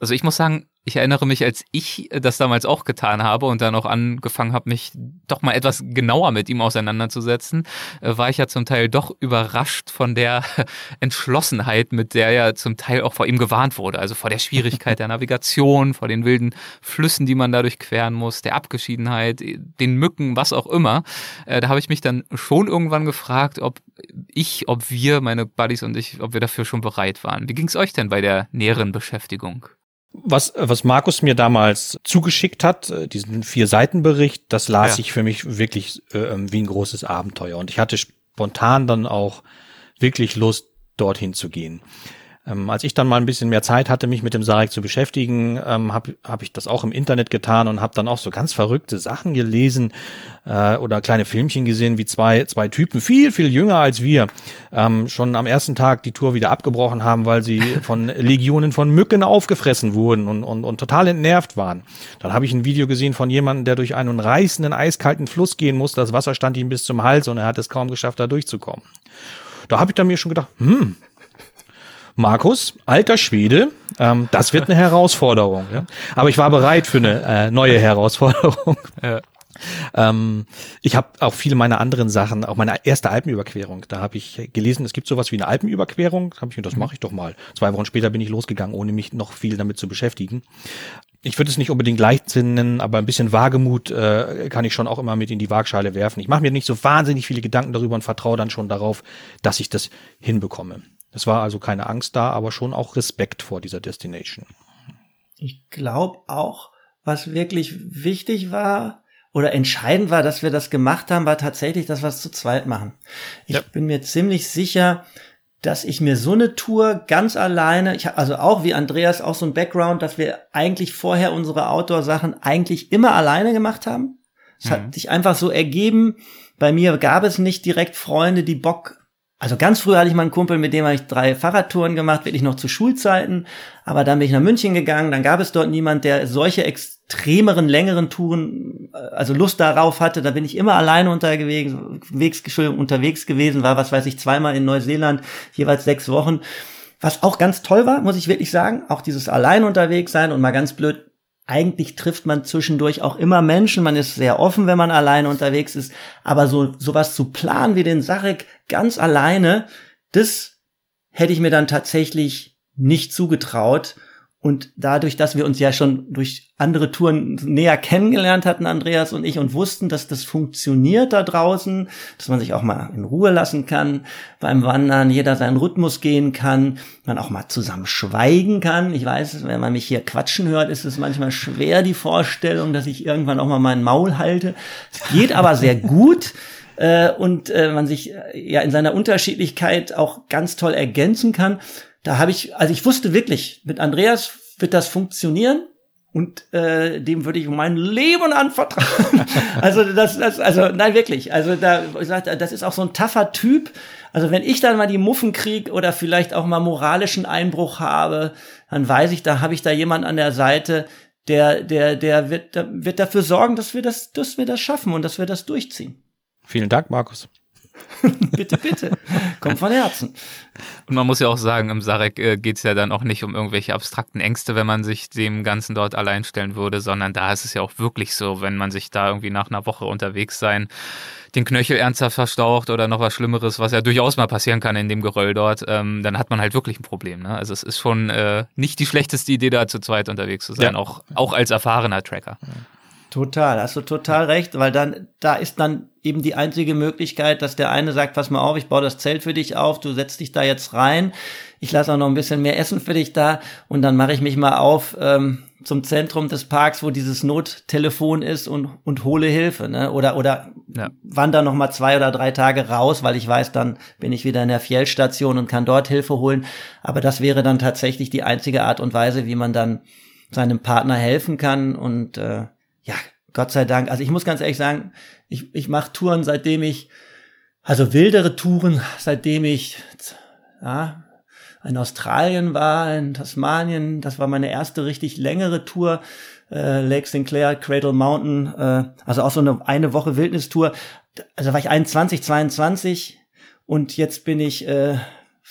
also ich muss sagen, ich erinnere mich, als ich das damals auch getan habe und dann auch angefangen habe, mich doch mal etwas genauer mit ihm auseinanderzusetzen, äh, war ich ja zum Teil doch überrascht von der [laughs] Entschlossenheit, mit der ja zum Teil auch vor ihm gewarnt wurde. Also vor der Schwierigkeit der [laughs] Navigation, vor den wilden Flüssen, die man dadurch queren muss, der Abgeschiedenheit, den Mücken, was auch immer. Äh, da habe ich mich dann schon irgendwann gefragt, ob ich, ob wir, meine Buddies und ich, ob wir dafür schon bereit waren. Wie ging es euch denn bei der näheren Beschäftigung? Was, was Markus mir damals zugeschickt hat, äh, diesen vier Seiten Bericht, das las ja. ich für mich wirklich äh, wie ein großes Abenteuer. Und ich hatte spontan dann auch wirklich Lust, dorthin zu gehen. Ähm, als ich dann mal ein bisschen mehr Zeit hatte, mich mit dem Sarek zu beschäftigen, ähm, habe hab ich das auch im Internet getan und habe dann auch so ganz verrückte Sachen gelesen äh, oder kleine Filmchen gesehen, wie zwei, zwei Typen, viel, viel jünger als wir, ähm, schon am ersten Tag die Tour wieder abgebrochen haben, weil sie [laughs] von Legionen von Mücken aufgefressen wurden und, und, und total entnervt waren. Dann habe ich ein Video gesehen von jemandem, der durch einen reißenden, eiskalten Fluss gehen musste. Das Wasser stand ihm bis zum Hals und er hat es kaum geschafft, da durchzukommen. Da habe ich dann mir schon gedacht, hm, Markus, alter Schwede, ähm, das wird eine [laughs] Herausforderung. Ja? Aber ich war bereit für eine äh, neue Herausforderung. Ja. Ähm, ich habe auch viele meiner anderen Sachen, auch meine erste Alpenüberquerung, da habe ich gelesen, es gibt sowas wie eine Alpenüberquerung. Hab ich mir, das mache ich doch mal. Zwei Wochen später bin ich losgegangen, ohne mich noch viel damit zu beschäftigen. Ich würde es nicht unbedingt Leichtsinn nennen, aber ein bisschen Wagemut äh, kann ich schon auch immer mit in die Waagschale werfen. Ich mache mir nicht so wahnsinnig viele Gedanken darüber und vertraue dann schon darauf, dass ich das hinbekomme. Es war also keine Angst da, aber schon auch Respekt vor dieser Destination. Ich glaube auch, was wirklich wichtig war oder entscheidend war, dass wir das gemacht haben, war tatsächlich, dass wir es zu zweit machen. Ich ja. bin mir ziemlich sicher, dass ich mir so eine Tour ganz alleine, ich habe also auch wie Andreas auch so ein Background, dass wir eigentlich vorher unsere Outdoor-Sachen eigentlich immer alleine gemacht haben. Es mhm. hat sich einfach so ergeben. Bei mir gab es nicht direkt Freunde, die Bock also ganz früh hatte ich mal einen Kumpel, mit dem habe ich drei Fahrradtouren gemacht, wirklich noch zu Schulzeiten. Aber dann bin ich nach München gegangen, dann gab es dort niemand, der solche extremeren, längeren Touren, äh, also Lust darauf hatte. Da bin ich immer alleine unterwegs, unterwegs gewesen, war, was weiß ich, zweimal in Neuseeland, jeweils sechs Wochen. Was auch ganz toll war, muss ich wirklich sagen, auch dieses allein unterwegs sein und mal ganz blöd eigentlich trifft man zwischendurch auch immer Menschen, man ist sehr offen, wenn man alleine unterwegs ist, aber so sowas zu planen wie den Sarek ganz alleine, das hätte ich mir dann tatsächlich nicht zugetraut und dadurch, dass wir uns ja schon durch andere Touren näher kennengelernt hatten, Andreas und ich, und wussten, dass das funktioniert da draußen, dass man sich auch mal in Ruhe lassen kann beim Wandern, jeder seinen Rhythmus gehen kann, man auch mal zusammen schweigen kann. Ich weiß, wenn man mich hier quatschen hört, ist es manchmal schwer, die Vorstellung, dass ich irgendwann auch mal meinen Maul halte. Es geht aber sehr gut äh, und äh, man sich äh, ja in seiner Unterschiedlichkeit auch ganz toll ergänzen kann da habe ich, also ich wusste wirklich, mit Andreas wird das funktionieren und äh, dem würde ich mein Leben anvertrauen. [laughs] also das, das, also nein wirklich, also da ich sag, das ist auch so ein taffer Typ. Also wenn ich dann mal die Muffen krieg oder vielleicht auch mal moralischen Einbruch habe, dann weiß ich, da habe ich da jemand an der Seite, der der der wird, der wird dafür sorgen, dass wir das, dass wir das schaffen und dass wir das durchziehen. Vielen Dank, Markus. [laughs] bitte, bitte. Kommt von Herzen. Und man muss ja auch sagen, im Sarek äh, geht es ja dann auch nicht um irgendwelche abstrakten Ängste, wenn man sich dem Ganzen dort allein stellen würde, sondern da ist es ja auch wirklich so, wenn man sich da irgendwie nach einer Woche unterwegs sein, den Knöchel ernsthaft verstaucht oder noch was Schlimmeres, was ja durchaus mal passieren kann in dem Geröll dort, ähm, dann hat man halt wirklich ein Problem. Ne? Also es ist schon äh, nicht die schlechteste Idee, da zu zweit unterwegs zu sein, ja. auch, auch als erfahrener Tracker. Ja. Total, hast du total recht, weil dann, da ist dann eben die einzige Möglichkeit, dass der eine sagt, pass mal auf, ich baue das Zelt für dich auf, du setzt dich da jetzt rein, ich lasse auch noch ein bisschen mehr Essen für dich da und dann mache ich mich mal auf ähm, zum Zentrum des Parks, wo dieses Nottelefon ist und, und hole Hilfe, ne? Oder, oder ja. wander noch mal zwei oder drei Tage raus, weil ich weiß, dann bin ich wieder in der Fjellstation und kann dort Hilfe holen. Aber das wäre dann tatsächlich die einzige Art und Weise, wie man dann seinem Partner helfen kann und äh, ja, Gott sei Dank. Also ich muss ganz ehrlich sagen, ich, ich mache Touren, seitdem ich, also wildere Touren, seitdem ich ja, in Australien war, in Tasmanien. Das war meine erste richtig längere Tour. Äh, Lake Sinclair, Cradle Mountain, äh, also auch so eine eine Woche Wildnistour. Also war ich 21, 22 und jetzt bin ich äh,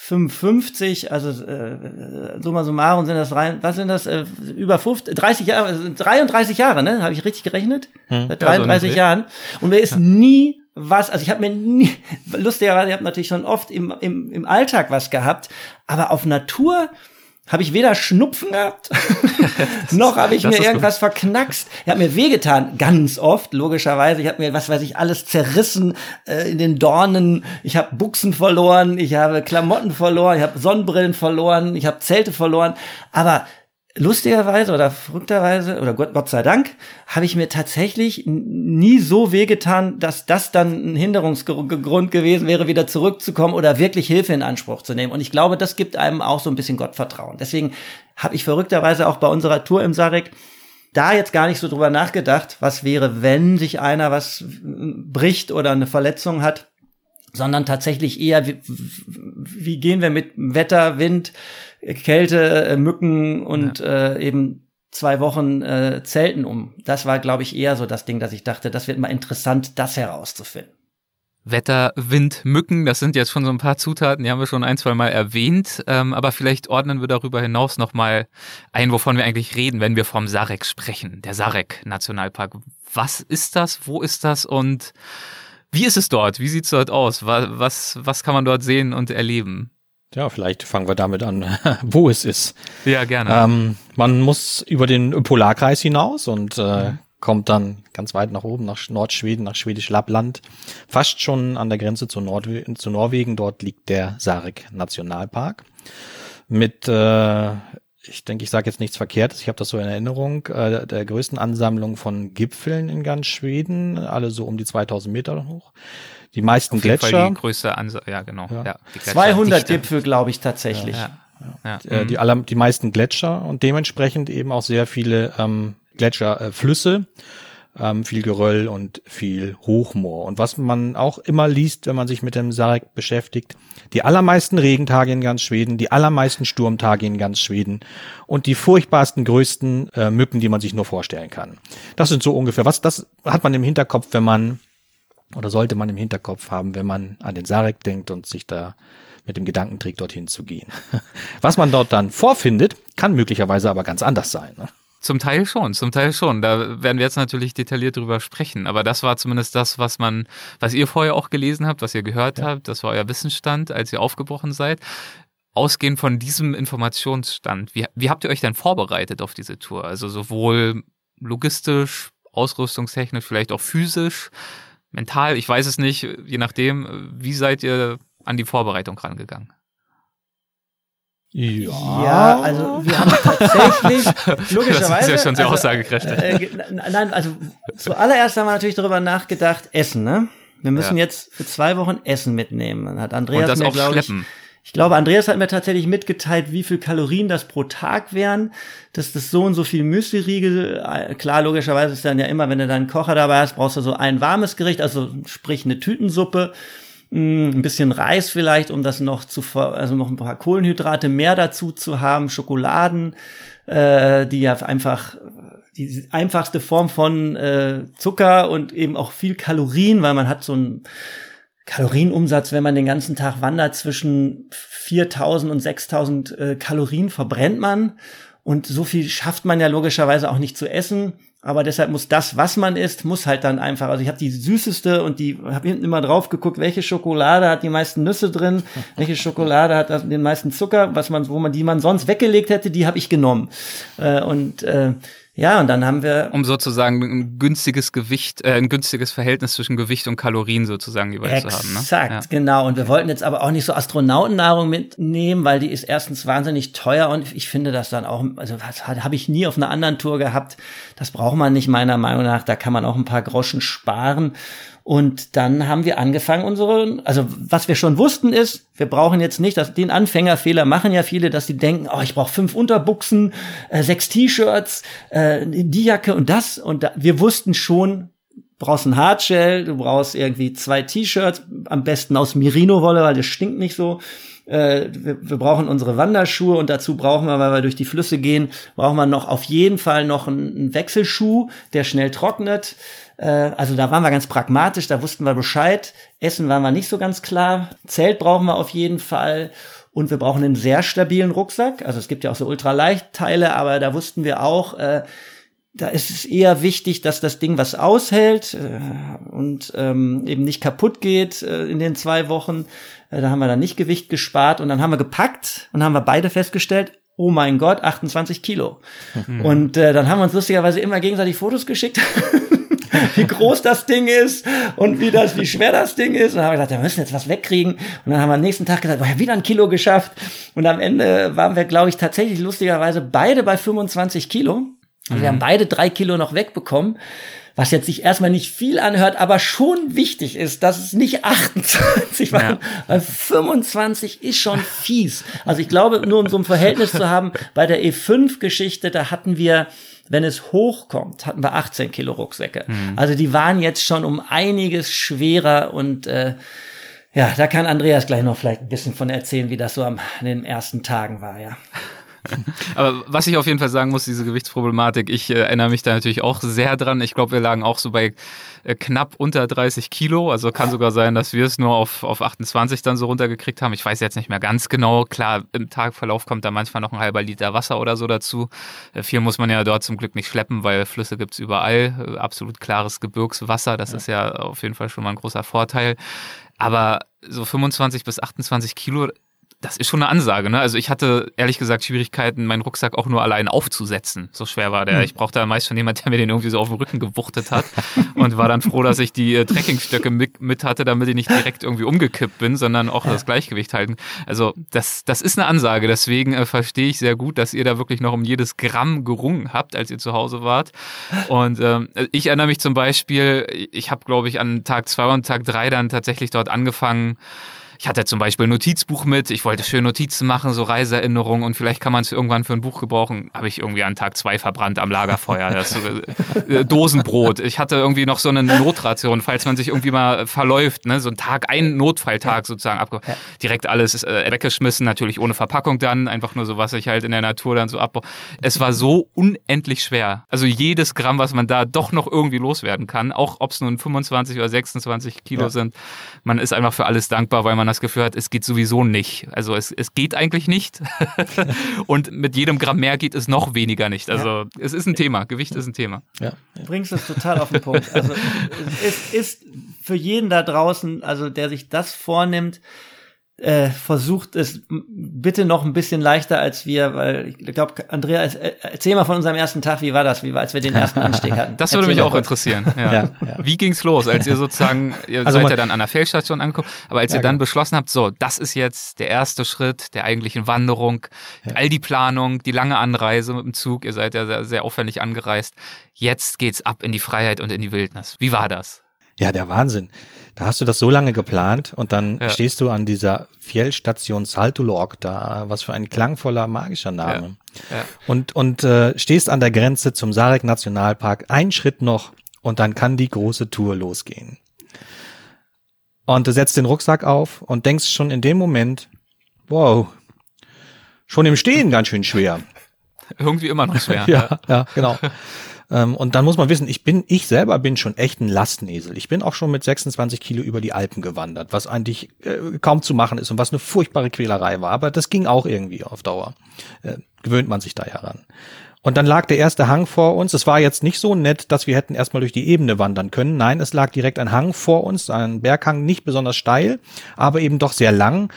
55, also äh, summa summarum sind das rein, was sind das, äh, über 50, 30 Jahre, 33 Jahre, ne? Habe ich richtig gerechnet? Hm. Seit 33 ja, so Jahren. Und mir ist ja. nie was, also ich habe mir nie, [laughs] lustigerweise, ich habe natürlich schon oft im, im, im Alltag was gehabt, aber auf Natur habe ich weder Schnupfen gehabt, [laughs] noch habe ich mir irgendwas gut. verknackst. Ich habe mir wehgetan, ganz oft, logischerweise. Ich habe mir, was weiß ich, alles zerrissen äh, in den Dornen. Ich habe Buchsen verloren, ich habe Klamotten verloren, ich habe Sonnenbrillen verloren, ich habe Zelte verloren. Aber lustigerweise oder verrückterweise oder Gott, Gott sei Dank habe ich mir tatsächlich nie so wehgetan, dass das dann ein Hinderungsgrund gewesen wäre, wieder zurückzukommen oder wirklich Hilfe in Anspruch zu nehmen. Und ich glaube, das gibt einem auch so ein bisschen Gottvertrauen. Deswegen habe ich verrückterweise auch bei unserer Tour im Sarek da jetzt gar nicht so drüber nachgedacht, was wäre, wenn sich einer was bricht oder eine Verletzung hat, sondern tatsächlich eher, wie, wie gehen wir mit Wetter, Wind, Kälte, äh, Mücken und ja. äh, eben zwei Wochen äh, Zelten um. Das war, glaube ich, eher so das Ding, dass ich dachte, das wird mal interessant, das herauszufinden. Wetter, Wind, Mücken, das sind jetzt schon so ein paar Zutaten, die haben wir schon ein, zwei Mal erwähnt. Ähm, aber vielleicht ordnen wir darüber hinaus nochmal ein, wovon wir eigentlich reden, wenn wir vom Sarek sprechen. Der Sarek Nationalpark. Was ist das? Wo ist das? Und wie ist es dort? Wie sieht es dort aus? Was, was, was kann man dort sehen und erleben? Ja, vielleicht fangen wir damit an, [laughs] wo es ist. Ja, gerne. Ähm, man muss über den Polarkreis hinaus und äh, mhm. kommt dann ganz weit nach oben, nach Nordschweden, nach Schwedisch Lappland. Fast schon an der Grenze zu, Nord zu Norwegen. Dort liegt der Sarek Nationalpark. Mit, äh, ich denke, ich sage jetzt nichts Verkehrtes, ich habe das so in Erinnerung, äh, der größten Ansammlung von Gipfeln in ganz Schweden, alle so um die 2000 Meter hoch die meisten Auf Gletscher. die größte Ansa ja, genau. Ja. Ja, 200 Gipfel, glaube ich, tatsächlich. Ja, ja. Äh, die, aller, die meisten Gletscher und dementsprechend eben auch sehr viele ähm, Gletscherflüsse. Äh, ähm, viel Geröll und viel Hochmoor. Und was man auch immer liest, wenn man sich mit dem Sarek beschäftigt, die allermeisten Regentage in ganz Schweden, die allermeisten Sturmtage in ganz Schweden und die furchtbarsten, größten äh, Mücken, die man sich nur vorstellen kann. Das sind so ungefähr, was das hat man im Hinterkopf, wenn man oder sollte man im Hinterkopf haben, wenn man an den Sarek denkt und sich da mit dem Gedanken trägt, dorthin zu gehen. [laughs] Was man dort dann vorfindet, kann möglicherweise aber ganz anders sein. Ne? Zum Teil schon, zum Teil schon. Da werden wir jetzt natürlich detailliert drüber sprechen. Aber das war zumindest das, was man, was ihr vorher auch gelesen habt, was ihr gehört ja. habt. Das war euer Wissensstand, als ihr aufgebrochen seid. Ausgehend von diesem Informationsstand, wie, wie habt ihr euch denn vorbereitet auf diese Tour? Also sowohl logistisch, ausrüstungstechnisch, vielleicht auch physisch mental, ich weiß es nicht, je nachdem, wie seid ihr an die Vorbereitung rangegangen? Ja. ja, also wir haben tatsächlich logischerweise. [laughs] Das ist ja schon sehr also, aussagekräftig. Äh, nein, also zuallererst haben wir natürlich darüber nachgedacht, Essen, ne? Wir müssen ja. jetzt für zwei Wochen Essen mitnehmen. Dann hat Andreas Und das mir, auch schleppen. Ich, ich glaube, Andreas hat mir tatsächlich mitgeteilt, wie viel Kalorien das pro Tag wären, dass das so und so viel Müsli-Riegel, äh, klar, logischerweise ist dann ja immer, wenn du deinen Kocher dabei hast, brauchst du so ein warmes Gericht, also sprich eine Tütensuppe, mm, ein bisschen Reis vielleicht, um das noch zu, also noch ein paar Kohlenhydrate mehr dazu zu haben, Schokoladen, äh, die ja einfach die einfachste Form von äh, Zucker und eben auch viel Kalorien, weil man hat so ein Kalorienumsatz, wenn man den ganzen Tag wandert, zwischen 4000 und 6000 äh, Kalorien verbrennt man. Und so viel schafft man ja logischerweise auch nicht zu essen. Aber deshalb muss das, was man isst, muss halt dann einfach. Also ich habe die süßeste und die habe hinten immer drauf geguckt, welche Schokolade hat die meisten Nüsse drin, welche Schokolade hat den meisten Zucker, was man, wo man die man sonst weggelegt hätte, die habe ich genommen. Äh, und äh, ja, und dann haben wir. Um sozusagen ein günstiges Gewicht, äh, ein günstiges Verhältnis zwischen Gewicht und Kalorien sozusagen jeweils exakt, zu haben. Ne? Exakt, ja. genau. Und wir wollten jetzt aber auch nicht so Astronautennahrung mitnehmen, weil die ist erstens wahnsinnig teuer und ich finde das dann auch, also das habe ich nie auf einer anderen Tour gehabt. Das braucht man nicht meiner Meinung nach. Da kann man auch ein paar Groschen sparen. Und dann haben wir angefangen, unsere, also was wir schon wussten ist, wir brauchen jetzt nicht, dass den Anfängerfehler machen ja viele, dass sie denken, oh, ich brauche fünf Unterbuchsen, äh, sechs T-Shirts, äh, die Jacke und das. Und da, wir wussten schon, brauchst ein Hardshell, du brauchst irgendwie zwei T-Shirts, am besten aus Merino-Wolle, weil das stinkt nicht so. Äh, wir, wir brauchen unsere Wanderschuhe und dazu brauchen wir, weil wir durch die Flüsse gehen, brauchen wir noch auf jeden Fall noch einen, einen Wechselschuh, der schnell trocknet. Äh, also da waren wir ganz pragmatisch, da wussten wir Bescheid. Essen waren wir nicht so ganz klar. Zelt brauchen wir auf jeden Fall. Und wir brauchen einen sehr stabilen Rucksack. Also es gibt ja auch so Ultraleichtteile, aber da wussten wir auch, äh, da ist es eher wichtig, dass das Ding was aushält äh, und ähm, eben nicht kaputt geht äh, in den zwei Wochen. Äh, da haben wir dann nicht Gewicht gespart und dann haben wir gepackt und haben wir beide festgestellt, oh mein Gott, 28 Kilo. Mhm. [laughs] Und äh, dann haben wir uns lustigerweise immer gegenseitig Fotos geschickt. [laughs] [laughs] wie groß das Ding ist und wie das, wie schwer das Ding ist. Und dann haben wir gesagt, wir müssen jetzt was wegkriegen. Und dann haben wir am nächsten Tag gesagt, wir haben wieder ein Kilo geschafft. Und am Ende waren wir, glaube ich, tatsächlich lustigerweise beide bei 25 Kilo. Also mhm. wir haben beide drei Kilo noch wegbekommen was jetzt sich erstmal nicht viel anhört, aber schon wichtig ist, dass es nicht [laughs] 28 waren, ja. weil 25 ist schon fies. Also ich glaube, nur um so ein Verhältnis zu haben, bei der E5-Geschichte, da hatten wir wenn es hochkommt, hatten wir 18 Kilo Rucksäcke. Mhm. Also die waren jetzt schon um einiges schwerer und äh, ja, da kann Andreas gleich noch vielleicht ein bisschen von erzählen, wie das so am, an den ersten Tagen war, ja. [laughs] Aber was ich auf jeden Fall sagen muss, diese Gewichtsproblematik, ich äh, erinnere mich da natürlich auch sehr dran. Ich glaube, wir lagen auch so bei äh, knapp unter 30 Kilo. Also kann sogar sein, dass wir es nur auf, auf 28 dann so runtergekriegt haben. Ich weiß jetzt nicht mehr ganz genau. Klar, im Tagverlauf kommt da manchmal noch ein halber Liter Wasser oder so dazu. Äh, viel muss man ja dort zum Glück nicht schleppen, weil Flüsse gibt's überall. Äh, absolut klares Gebirgswasser. Das ja. ist ja auf jeden Fall schon mal ein großer Vorteil. Aber so 25 bis 28 Kilo das ist schon eine Ansage, ne? Also ich hatte ehrlich gesagt Schwierigkeiten, meinen Rucksack auch nur allein aufzusetzen. So schwer war der. Hm. Ich brauchte meist schon jemand, der mir den irgendwie so auf den Rücken gewuchtet hat [laughs] und war dann froh, dass ich die äh, Trekkingstöcke mit, mit, hatte, damit ich nicht direkt irgendwie umgekippt bin, sondern auch ja. das Gleichgewicht halten. Also das, das ist eine Ansage. Deswegen äh, verstehe ich sehr gut, dass ihr da wirklich noch um jedes Gramm gerungen habt, als ihr zu Hause wart. Und ähm, ich erinnere mich zum Beispiel, ich habe, glaube ich, an Tag zwei und Tag drei dann tatsächlich dort angefangen, ich hatte zum Beispiel ein Notizbuch mit, ich wollte schön Notizen machen, so Reiseerinnerungen und vielleicht kann man es irgendwann für ein Buch gebrauchen. Habe ich irgendwie an Tag zwei verbrannt am Lagerfeuer. Das, äh, Dosenbrot. Ich hatte irgendwie noch so eine Notration, falls man sich irgendwie mal verläuft, ne? so ein Tag, ein Notfalltag sozusagen abge ja. direkt alles äh, weggeschmissen, natürlich ohne Verpackung dann, einfach nur so, was ich halt in der Natur dann so abbaue. Es war so unendlich schwer. Also jedes Gramm, was man da doch noch irgendwie loswerden kann, auch ob es nun 25 oder 26 Kilo ja. sind, man ist einfach für alles dankbar, weil man das Gefühl hat, es geht sowieso nicht. Also es, es geht eigentlich nicht. [laughs] und mit jedem Gramm mehr geht es noch weniger nicht. Also ja. es ist ein Thema. Gewicht ist ein Thema. Ja. Du bringst es total auf den Punkt. Also es ist für jeden da draußen, also der sich das vornimmt, äh, versucht es bitte noch ein bisschen leichter als wir, weil ich glaube, Andrea, äh, erzähl mal von unserem ersten Tag, wie war das, wie war, als wir den ersten Anstieg hatten? [laughs] Das würde erzähl mich auch interessieren. Ja. ja, ja. Wie ging's los, als ihr sozusagen, ihr also seid ja dann an der Fehlstation angekommen, aber als ja, ihr dann genau. beschlossen habt, so, das ist jetzt der erste Schritt der eigentlichen Wanderung, all die Planung, die lange Anreise mit dem Zug, ihr seid ja sehr, sehr aufwendig angereist, jetzt geht's ab in die Freiheit und in die Wildnis. Wie war das? Ja, der Wahnsinn. Da hast du das so lange geplant und dann ja. stehst du an dieser Fjellstation Saltulorg da, was für ein klangvoller magischer Name. Ja. Ja. Und, und äh, stehst an der Grenze zum Sarek Nationalpark, ein Schritt noch und dann kann die große Tour losgehen. Und du setzt den Rucksack auf und denkst schon in dem Moment, wow, schon im Stehen ganz schön schwer. [laughs] Irgendwie immer noch schwer. [laughs] ja, ja, genau. Ähm, und dann muss man wissen, ich bin, ich selber bin schon echt ein Lastnesel. Ich bin auch schon mit 26 Kilo über die Alpen gewandert, was eigentlich äh, kaum zu machen ist und was eine furchtbare Quälerei war. Aber das ging auch irgendwie auf Dauer. Äh, gewöhnt man sich da ja ran. Und dann lag der erste Hang vor uns. Es war jetzt nicht so nett, dass wir hätten erstmal durch die Ebene wandern können. Nein, es lag direkt ein Hang vor uns, ein Berghang, nicht besonders steil, aber eben doch sehr lang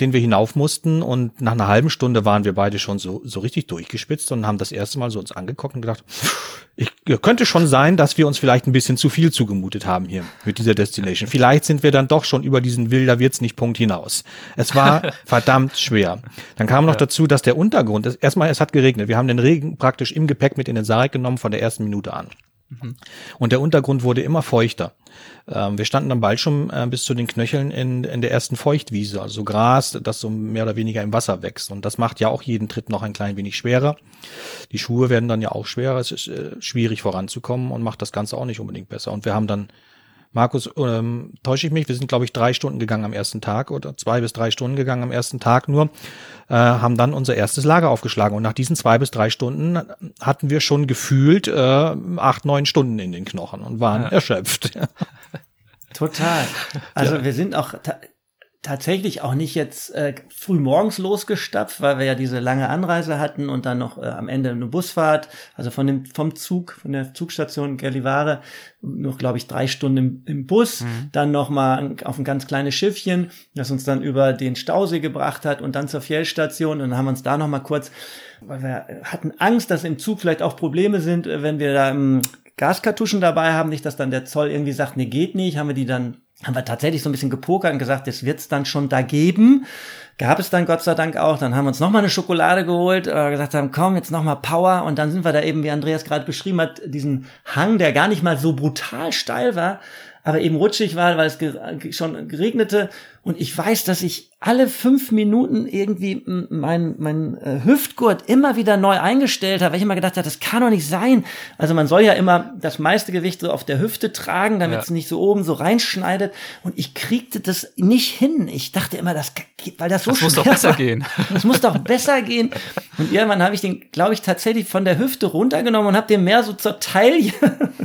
den wir hinauf mussten. Und nach einer halben Stunde waren wir beide schon so, so richtig durchgespitzt und haben das erste Mal so uns angeguckt und gedacht, ich, könnte schon sein, dass wir uns vielleicht ein bisschen zu viel zugemutet haben hier mit dieser Destination. Vielleicht sind wir dann doch schon über diesen wilder wird's nicht Punkt hinaus. Es war [laughs] verdammt schwer. Dann kam noch dazu, dass der Untergrund, erstmal es hat geregnet. Wir haben den Regen praktisch im Gepäck mit in den Sarek genommen von der ersten Minute an. Mhm. Und der Untergrund wurde immer feuchter. Ähm, wir standen dann bald schon äh, bis zu den Knöcheln in, in der ersten Feuchtwiese, also Gras, das so mehr oder weniger im Wasser wächst. Und das macht ja auch jeden Tritt noch ein klein wenig schwerer. Die Schuhe werden dann ja auch schwerer. Es ist äh, schwierig voranzukommen und macht das Ganze auch nicht unbedingt besser. Und wir haben dann Markus, ähm, täusche ich mich? Wir sind, glaube ich, drei Stunden gegangen am ersten Tag oder zwei bis drei Stunden gegangen am ersten Tag nur, äh, haben dann unser erstes Lager aufgeschlagen. Und nach diesen zwei bis drei Stunden hatten wir schon gefühlt äh, acht, neun Stunden in den Knochen und waren ja. erschöpft. [laughs] Total. Also ja. wir sind auch tatsächlich auch nicht jetzt äh, früh morgens losgestapft, weil wir ja diese lange Anreise hatten und dann noch äh, am Ende eine Busfahrt, also von dem vom Zug, von der Zugstation Gallivare, noch glaube ich drei Stunden im, im Bus, mhm. dann noch mal auf ein ganz kleines Schiffchen, das uns dann über den Stausee gebracht hat und dann zur Fjellstation und dann haben wir uns da noch mal kurz weil wir hatten Angst, dass im Zug vielleicht auch Probleme sind, wenn wir da im Gaskartuschen dabei haben, nicht, dass dann der Zoll irgendwie sagt, nee, geht nicht, haben wir die dann, haben wir tatsächlich so ein bisschen gepokert und gesagt, das wird's dann schon da geben. Gab es dann Gott sei Dank auch. Dann haben wir uns nochmal eine Schokolade geholt, äh, gesagt haben, komm, jetzt nochmal Power. Und dann sind wir da eben, wie Andreas gerade beschrieben hat, diesen Hang, der gar nicht mal so brutal steil war, aber eben rutschig war, weil es schon geregnete. Und ich weiß, dass ich alle fünf Minuten irgendwie mein, mein äh, Hüftgurt immer wieder neu eingestellt habe, weil ich immer gedacht habe, das kann doch nicht sein. Also man soll ja immer das meiste Gewicht so auf der Hüfte tragen, damit ja. es nicht so oben so reinschneidet. Und ich kriegte das nicht hin. Ich dachte immer, das geht, weil das so Das muss doch besser war. gehen. [laughs] Das muss doch besser gehen. Und irgendwann habe ich den, glaube ich, tatsächlich von der Hüfte runtergenommen und habe den mehr so zur Taille,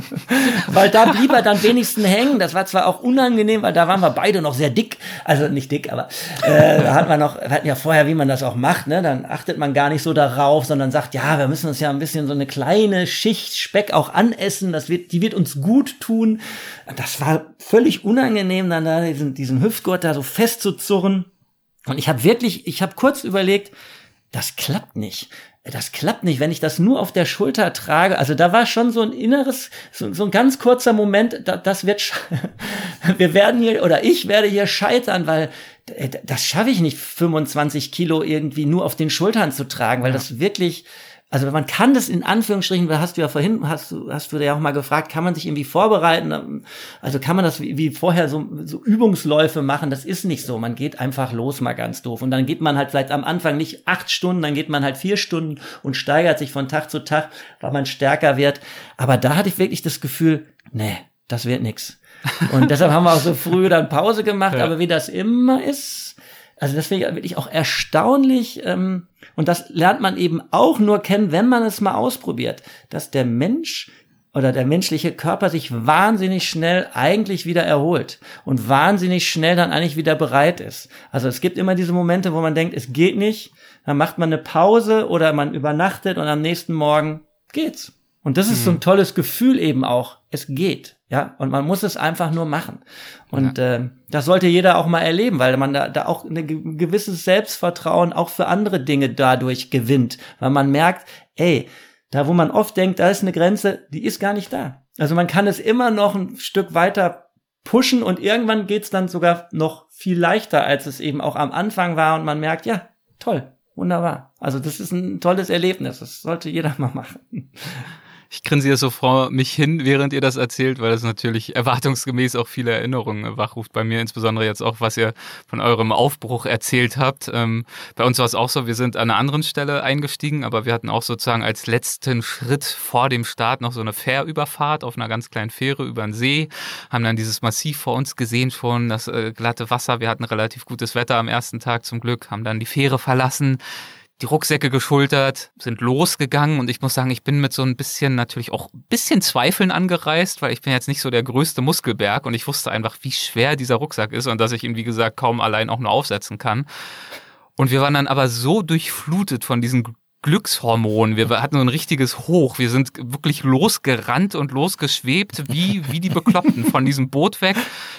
[laughs] weil da blieb er dann wenigstens hängen. Das war zwar auch unangenehm, weil da waren wir beide noch sehr dick. Also nicht dick, aber äh, da hat man noch, wir hatten ja vorher, wie man das auch macht, ne? Dann achtet man gar nicht so darauf, sondern sagt, ja, wir müssen uns ja ein bisschen so eine kleine Schicht Speck auch anessen. Das wird, die wird uns gut tun. Das war völlig unangenehm, dann da diesen, diesen Hüftgurt da so festzuzurren. Und ich habe wirklich, ich habe kurz überlegt, das klappt nicht das klappt nicht, wenn ich das nur auf der Schulter trage. Also da war schon so ein inneres, so, so ein ganz kurzer Moment, da, das wird, [laughs] wir werden hier, oder ich werde hier scheitern, weil äh, das schaffe ich nicht, 25 Kilo irgendwie nur auf den Schultern zu tragen, weil ja. das wirklich, also man kann das in Anführungsstrichen, hast du ja vorhin, hast du, hast du ja auch mal gefragt, kann man sich irgendwie vorbereiten? Also kann man das wie, wie vorher so, so Übungsläufe machen? Das ist nicht so. Man geht einfach los, mal ganz doof. Und dann geht man halt vielleicht am Anfang nicht acht Stunden, dann geht man halt vier Stunden und steigert sich von Tag zu Tag, weil man stärker wird. Aber da hatte ich wirklich das Gefühl, nee, das wird nix. Und deshalb haben wir auch so früh dann Pause gemacht. Ja. Aber wie das immer ist, also ich wirklich auch erstaunlich. Ähm, und das lernt man eben auch nur kennen, wenn man es mal ausprobiert, dass der Mensch oder der menschliche Körper sich wahnsinnig schnell eigentlich wieder erholt und wahnsinnig schnell dann eigentlich wieder bereit ist. Also es gibt immer diese Momente, wo man denkt, es geht nicht, dann macht man eine Pause oder man übernachtet und am nächsten Morgen geht's. Und das ist mhm. so ein tolles Gefühl eben auch. Es geht. Ja, und man muss es einfach nur machen. Und ja. äh, das sollte jeder auch mal erleben, weil man da, da auch ein gewisses Selbstvertrauen auch für andere Dinge dadurch gewinnt. Weil man merkt, ey, da wo man oft denkt, da ist eine Grenze, die ist gar nicht da. Also man kann es immer noch ein Stück weiter pushen und irgendwann geht's dann sogar noch viel leichter, als es eben auch am Anfang war und man merkt, ja, toll, wunderbar. Also das ist ein tolles Erlebnis, das sollte jeder [laughs] mal machen. Ich grinse so vor mich hin, während ihr das erzählt, weil das natürlich erwartungsgemäß auch viele Erinnerungen wachruft bei mir, insbesondere jetzt auch, was ihr von eurem Aufbruch erzählt habt. Ähm, bei uns war es auch so, wir sind an einer anderen Stelle eingestiegen, aber wir hatten auch sozusagen als letzten Schritt vor dem Start noch so eine Fährüberfahrt auf einer ganz kleinen Fähre über den See, haben dann dieses Massiv vor uns gesehen schon, das äh, glatte Wasser. Wir hatten relativ gutes Wetter am ersten Tag zum Glück, haben dann die Fähre verlassen die Rucksäcke geschultert, sind losgegangen und ich muss sagen, ich bin mit so ein bisschen natürlich auch ein bisschen Zweifeln angereist, weil ich bin jetzt nicht so der größte Muskelberg und ich wusste einfach, wie schwer dieser Rucksack ist und dass ich ihn, wie gesagt, kaum allein auch nur aufsetzen kann. Und wir waren dann aber so durchflutet von diesen Glückshormon. Wir hatten so ein richtiges Hoch. Wir sind wirklich losgerannt und losgeschwebt, wie, wie die Bekloppten, von diesem Boot weg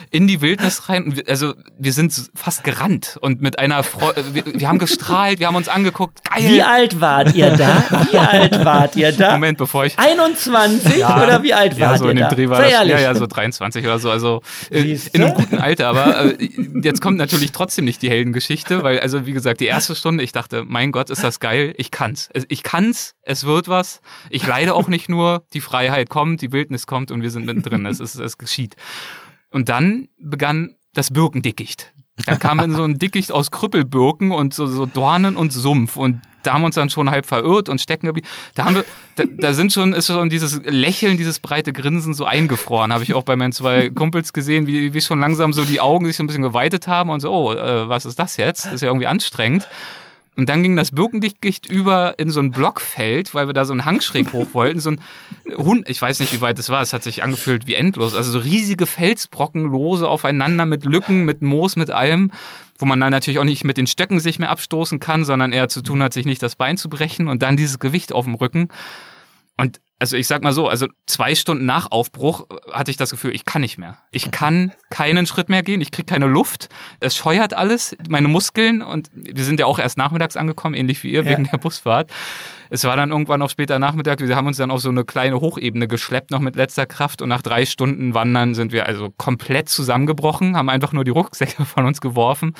in die Wildnis rein. Also wir sind fast gerannt und mit einer Freude, wir, wir, haben gestrahlt, wir haben uns angeguckt. Geil. Wie alt wart ihr da? Wie [laughs] alt wart ihr da? Moment, bevor ich. 21 ja, oder wie alt ja, wart so ihr in dem da? Dreh war das, ja, ja, so 23 oder so. Also äh, in einem guten Alter. Aber äh, jetzt kommt natürlich trotzdem nicht die Heldengeschichte, weil, also wie gesagt, die erste Stunde, ich dachte, mein Gott, ist das geil, ich kann kann's. Ich kann's, es wird was. Ich leide auch nicht nur. Die Freiheit kommt, die Wildnis kommt und wir sind mittendrin. Es, ist, es geschieht. Und dann begann das Birkendickicht. Da kam dann so ein Dickicht aus Krüppelbirken und so, so Dornen und Sumpf. Und da haben wir uns dann schon halb verirrt und stecken geblieben. Da haben wir, da, da sind schon, ist schon dieses Lächeln, dieses breite Grinsen so eingefroren. Habe ich auch bei meinen zwei Kumpels gesehen, wie, wie schon langsam so die Augen sich so ein bisschen geweitet haben und so, oh, äh, was ist das jetzt? Das ist ja irgendwie anstrengend. Und dann ging das Birkendichtgicht über in so ein Blockfeld, weil wir da so einen Hang schräg hoch wollten. So ein Hund, ich weiß nicht, wie weit es war, es hat sich angefühlt wie endlos. Also so riesige Felsbrocken lose aufeinander mit Lücken, mit Moos, mit allem, wo man dann natürlich auch nicht mit den Stöcken sich mehr abstoßen kann, sondern eher zu tun hat, sich nicht das Bein zu brechen und dann dieses Gewicht auf dem Rücken. Und also ich sag mal so, also zwei Stunden nach Aufbruch äh, hatte ich das Gefühl, ich kann nicht mehr. Ich kann keinen Schritt mehr gehen, ich krieg keine Luft. Es scheuert alles, meine Muskeln und wir sind ja auch erst nachmittags angekommen, ähnlich wie ihr, ja. wegen der Busfahrt. Es war dann irgendwann auch später Nachmittag, wir haben uns dann auf so eine kleine Hochebene geschleppt, noch mit letzter Kraft und nach drei Stunden Wandern sind wir also komplett zusammengebrochen, haben einfach nur die Rucksäcke [laughs] von uns geworfen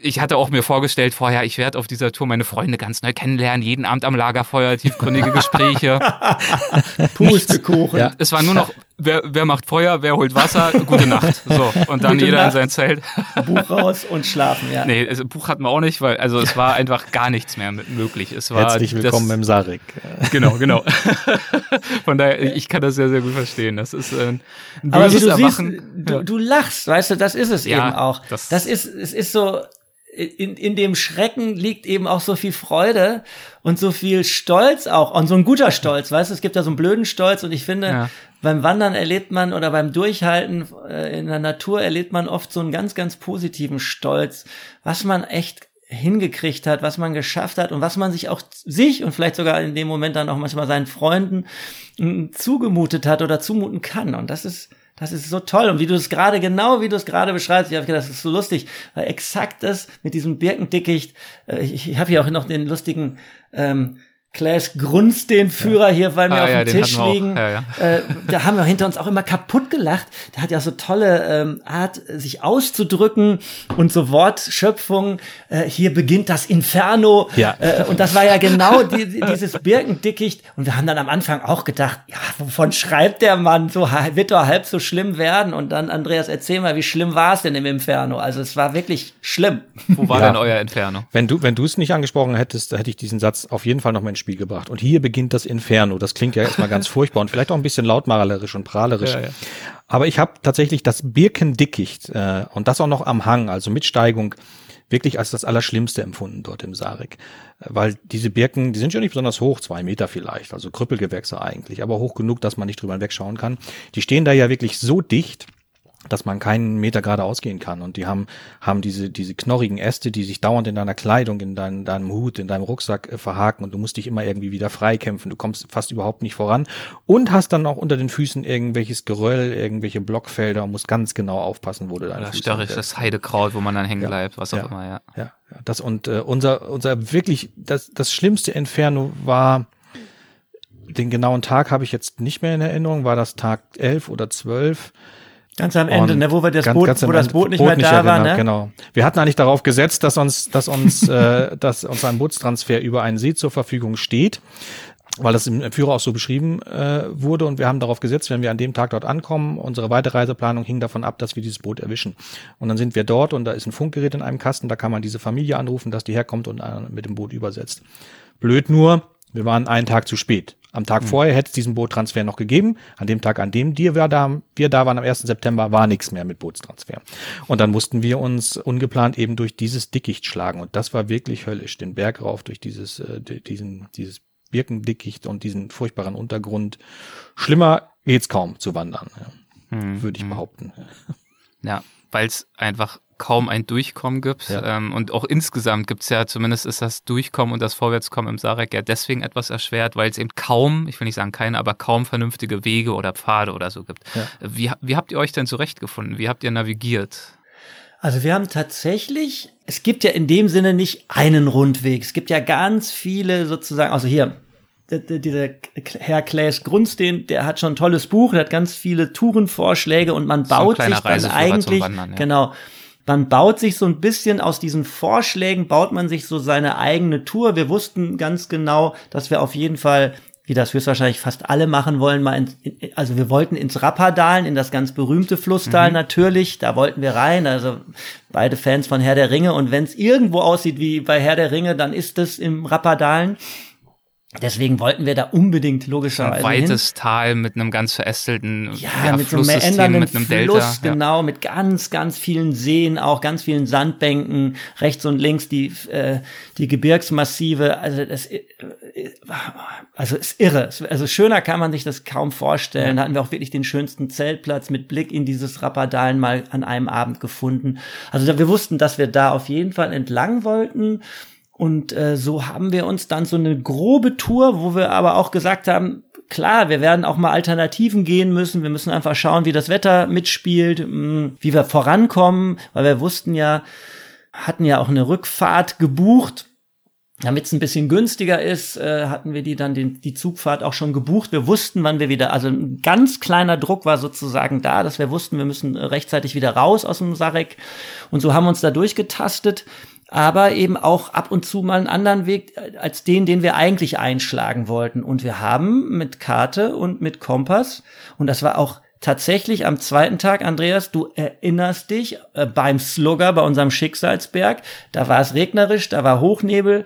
ich hatte auch mir vorgestellt vorher, ich werde auf dieser Tour meine Freunde ganz neu kennenlernen, jeden Abend am Lagerfeuer, tiefgründige Gespräche. [laughs] Pustekuchen. Ja. Es war nur noch, wer, wer macht Feuer, wer holt Wasser, gute Nacht. So, und dann Gute jeder Nacht. in sein Zelt. Buch [laughs] raus und schlafen, ja. Nee, also Buch hatten wir auch nicht, weil also es war einfach gar nichts mehr möglich. Es war Herzlich willkommen das, im Sarek. Genau, genau. [laughs] Von daher, ich kann das sehr, sehr gut verstehen. Das ist äh, ein Aber wie du siehst, Erwachen. du, Ja. du lachst, weißt du, das ist es Ja, eben auch. das- Das, ist, es ist so, in, in dem Schrecken liegt eben auch so viel Freude und so viel Stolz auch und so ein guter Stolz, weißt du, es gibt ja so einen blöden Stolz und ich finde, Ja. beim Wandern erlebt man oder beim Durchhalten äh, in der Natur erlebt man oft so einen ganz, ganz positiven Stolz, was man echt hingekriegt hat, was man geschafft hat und was man sich auch sich und vielleicht sogar in dem Moment dann auch manchmal seinen Freunden zugemutet hat oder zumuten kann. Und das ist, das ist so toll. Und wie du es gerade, genau wie du es gerade beschreibst, ich habe gedacht, das ist so lustig, weil exakt das mit diesem Birkendickicht, äh, ich, ich habe hier auch noch den lustigen ähm, Klaas Grunz, den Führer hier, weil mir Ah, auf ja, dem Tisch wir liegen. Ja, ja. Äh, da haben wir hinter uns auch immer kaputt gelacht. Der hat ja so tolle ähm, Art, sich auszudrücken und so Wortschöpfungen. Äh, hier beginnt das Inferno. Ja. Äh, und das war ja genau die, die, dieses Birkendickicht. Und wir haben dann am Anfang auch gedacht, ja, wovon schreibt der Mann? So wird doch halb so schlimm werden. Und dann, Andreas, erzähl mal, wie schlimm war es denn im Inferno? Also es war wirklich schlimm. Wo war Ja. denn euer Inferno? Wenn du, wenn du es nicht angesprochen hättest, hätte ich diesen Satz auf jeden Fall noch mal ins Spiel gebracht. Und hier beginnt das Inferno. Das klingt ja erstmal ganz [laughs] furchtbar und vielleicht auch ein bisschen lautmalerisch und prahlerisch. Ja, ja. Aber ich habe tatsächlich das Birkendickicht äh, und das auch noch am Hang, also mit Steigung, wirklich als das Allerschlimmste empfunden dort im Sarek. Äh, Weil diese Birken, die sind ja nicht besonders hoch, zwei Meter vielleicht, also Krüppelgewächse eigentlich, aber hoch genug, dass man nicht drüber wegschauen kann. Die stehen da ja wirklich so dicht, dass man keinen Meter geradeaus gehen kann. Und die haben, haben diese, diese knorrigen Äste, die sich dauernd in deiner Kleidung, in dein, deinem Hut, in deinem Rucksack äh, verhaken und du musst dich immer irgendwie wieder freikämpfen. Du kommst fast überhaupt nicht voran und hast dann auch unter den Füßen irgendwelches Geröll, irgendwelche Blockfelder und musst ganz genau aufpassen, wo du deine Oder Füße störrisch, das Heidekraut, wo man dann hängen Ja. bleibt, was auch Ja. immer, ja. Ja, das und äh, unser unser wirklich das das schlimmste Inferno war den genauen Tag habe ich jetzt nicht mehr in Erinnerung, war das Tag 11 oder 12. Ganz am Ende, ne, wo wir das ganz- Boot, ganz wo das Boot nicht mehr da ja, war, genau, ne? Genau. Wir hatten eigentlich darauf gesetzt, dass uns, dass uns, [laughs] äh, dass uns ein Bootstransfer über einen See zur Verfügung steht, weil das im Führer auch so beschrieben äh, wurde und wir haben darauf gesetzt, wenn wir an dem Tag dort ankommen, unsere Weiterreiseplanung hing davon ab, dass wir dieses Boot erwischen. Und dann sind wir dort und da ist ein Funkgerät in einem Kasten, da kann man diese Familie anrufen, dass die herkommt und äh, mit dem Boot übersetzt. Blöd nur, wir waren einen Tag zu spät. Am Tag vorher hätte es diesen Boottransfer noch gegeben. An dem Tag, an dem wir da, wir da waren, am 1. September, war nichts mehr mit Bootstransfer. Und dann mussten wir uns ungeplant eben durch dieses Dickicht schlagen. Und das war wirklich höllisch. Den Berg rauf durch dieses, äh, di- diesen, dieses Birkendickicht und diesen furchtbaren Untergrund. Schlimmer geht's kaum zu wandern, ja. Hm, würde ich hm. behaupten. Ja, weil es einfach kaum ein Durchkommen gibt. Ja. Ähm, und auch insgesamt gibt es ja, zumindest ist das Durchkommen und das Vorwärtskommen im Sarek ja deswegen etwas erschwert, weil es eben kaum, ich will nicht sagen keine, aber kaum vernünftige Wege oder Pfade oder so gibt. Ja. Wie, wie habt ihr euch denn zurechtgefunden? Wie habt ihr navigiert? Also wir haben tatsächlich, es gibt ja in dem Sinne nicht einen Rundweg. Es gibt ja ganz viele sozusagen, also hier, dieser Herr Klaes Grunstein, der hat schon ein tolles Buch, der hat ganz viele Tourenvorschläge und man So baut sich dann eigentlich, Wandern, ja. genau, man baut sich so ein bisschen aus diesen Vorschlägen, baut man sich so seine eigene Tour. Wir wussten ganz genau, dass wir auf jeden Fall wie das höchstwahrscheinlich fast alle machen wollen, mal in, also wir wollten ins Rappadalen, in das ganz berühmte Flusstal natürlich, da wollten wir rein, also beide Fans von Herr der Ringe und wenn es irgendwo aussieht wie bei Herr der Ringe, dann ist es im Rappadalen. Deswegen wollten wir da unbedingt Ein logischerweise hin. weites Tal mit einem ganz verästelten Ja, mit so ändernden mit einem Fluss, Delta. Ja. genau, mit ganz, ganz vielen Seen, auch ganz vielen Sandbänken, rechts und links die, äh, die Gebirgsmassive, also das, äh, also ist irre. Also schöner kann man sich das kaum vorstellen. Da hatten wir auch wirklich den schönsten Zeltplatz mit Blick in dieses Rappadalen mal an einem Abend gefunden. Also wir wussten, dass wir da auf jeden Fall entlang wollten. Und äh, so haben wir uns dann so eine grobe Tour, wo wir aber auch gesagt haben, klar, wir werden auch mal Alternativen gehen müssen. Wir müssen einfach schauen, wie das Wetter mitspielt, mm, wie wir vorankommen, weil wir wussten ja, hatten ja auch eine Rückfahrt gebucht damit es ein bisschen günstiger ist, äh, hatten wir die dann den, die Zugfahrt auch schon gebucht. Wir wussten, wann wir wieder, also ein ganz kleiner Druck war sozusagen da, dass wir wussten, wir müssen rechtzeitig wieder raus aus dem Sarek. Und so haben wir uns da durchgetastet, aber eben auch ab und zu mal einen anderen Weg als den, den wir eigentlich einschlagen wollten. Und wir haben mit Karte und mit Kompass, und das war auch tatsächlich am zweiten Tag, Andreas, du erinnerst dich, äh, beim Slugger, bei unserem Schicksalsberg, da war es regnerisch, da war Hochnebel.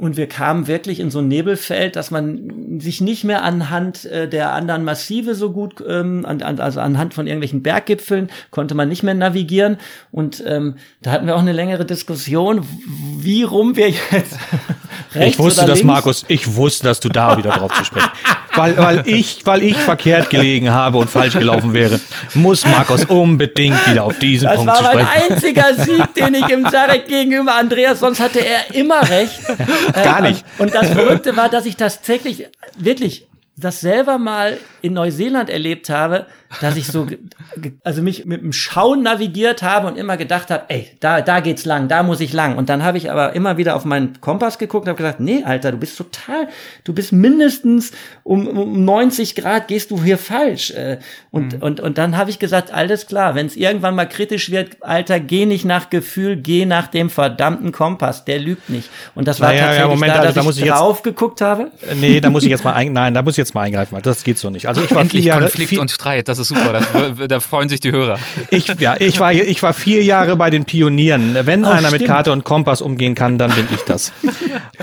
Und wir kamen wirklich in so ein Nebelfeld, dass man sich nicht mehr anhand äh, der anderen Massive so gut, ähm, an, an, also anhand von irgendwelchen Berggipfeln, konnte man nicht mehr navigieren. Und ähm, da hatten wir auch eine längere Diskussion, wie rum wir jetzt [laughs] rechts Ich wusste das, Markus, ich wusste, dass du da wieder drauf zu sprechen. [laughs] weil, weil ich, weil ich verkehrt gelegen habe und falsch gelaufen wäre, muss Markus unbedingt wieder auf diesen das Punkt zu sprechen. Das war mein einziger Sieg, den ich im Zarek gegenüber Andreas, sonst hatte er immer recht. [laughs] [laughs] Gar nicht. [laughs] Und das Verrückte war, dass ich tatsächlich wirklich das selber mal in Neuseeland erlebt habe, dass ich so, also mich mit dem Schauen navigiert habe und immer gedacht habe, ey, da, da geht's lang, da muss ich lang. Und dann habe ich aber immer wieder auf meinen Kompass geguckt und habe gesagt, nee, Alter, du bist total, du bist mindestens um, um 90 Grad gehst du hier falsch. Äh, und, mhm. und, und dann habe ich gesagt, alles klar, wenn es irgendwann mal kritisch wird, Alter, geh nicht nach Gefühl, geh nach dem verdammten Kompass, der lügt nicht. Und das war naja, tatsächlich ja, Moment, da, also, da muss ich drauf jetzt, geguckt habe. Nee, da muss ich [laughs] jetzt mal, ein, nein, da muss ich jetzt mal eingreifen, das geht so nicht. Also ich war Endlich Jahre, Konflikt vier, und Streit, das ist super. Das, da freuen sich die Hörer. Ich, ja, ich war, ich war vier Jahre bei den Pionieren. Wenn oh, einer stimmt. mit Karte und Kompass umgehen kann, dann bin ich das.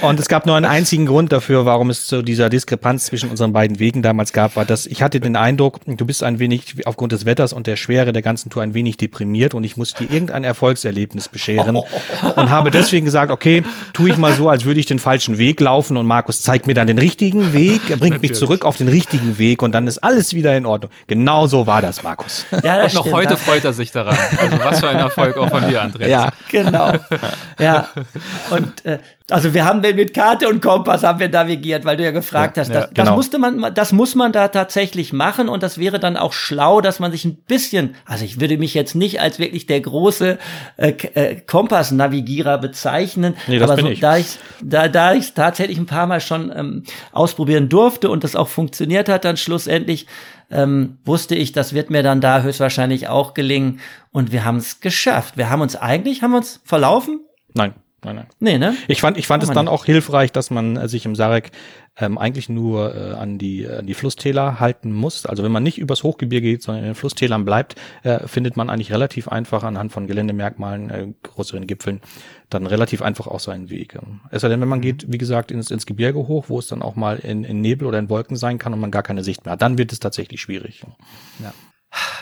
Und es gab nur einen einzigen Grund dafür, warum es zu dieser Diskrepanz zwischen unseren beiden Wegen damals gab, war, dass ich hatte den Eindruck, du bist ein wenig aufgrund des Wetters und der Schwere der ganzen Tour ein wenig deprimiert und ich musste dir irgendein Erfolgserlebnis bescheren oh. [laughs] und habe deswegen gesagt, okay, tue ich mal so, als würde ich den falschen Weg laufen und Markus zeigt mir dann den richtigen Weg, er bringt Natürlich. mich zurück auf den richtigen Weg und dann ist alles wieder in Ordnung. Genau so war das, Markus. Ja, das und noch heute freut er sich daran. Also was für ein Erfolg auch von dir, Andreas. Ja, genau. Ja. Und äh, also wir haben mit Karte und Kompass haben wir navigiert, weil du ja gefragt ja, hast. Das, ja, genau. das musste man, das muss man da tatsächlich machen und das wäre dann auch schlau, dass man sich ein bisschen, also ich würde mich jetzt nicht als wirklich der große äh, äh, Kompass-Navigierer bezeichnen, nee, das aber so, ich. da ich da da ich tatsächlich ein paar Mal schon ähm, ausprobieren durfte und das auch funktioniert hat, dann schlussendlich ähm, wusste ich, das wird mir dann da höchstwahrscheinlich auch gelingen und wir haben es geschafft. Wir haben uns eigentlich, haben wir uns verlaufen? Nein. Nein, nein. Nee, ne? Ich fand, ich fand es dann nicht. auch hilfreich, dass man äh, sich im Sarek ähm, eigentlich nur äh, an die, äh, die Flusstäler halten muss. Also wenn man nicht übers Hochgebirge geht, sondern in den Flusstälern bleibt, äh, findet man eigentlich relativ einfach anhand von Geländemerkmalen, äh, größeren Gipfeln, dann relativ einfach auch seinen Weg. Es sei denn, wenn man geht, wie gesagt, ins, ins Gebirge hoch, wo es dann auch mal in, in Nebel oder in Wolken sein kann und man gar keine Sicht mehr hat, dann wird es tatsächlich schwierig. Ja.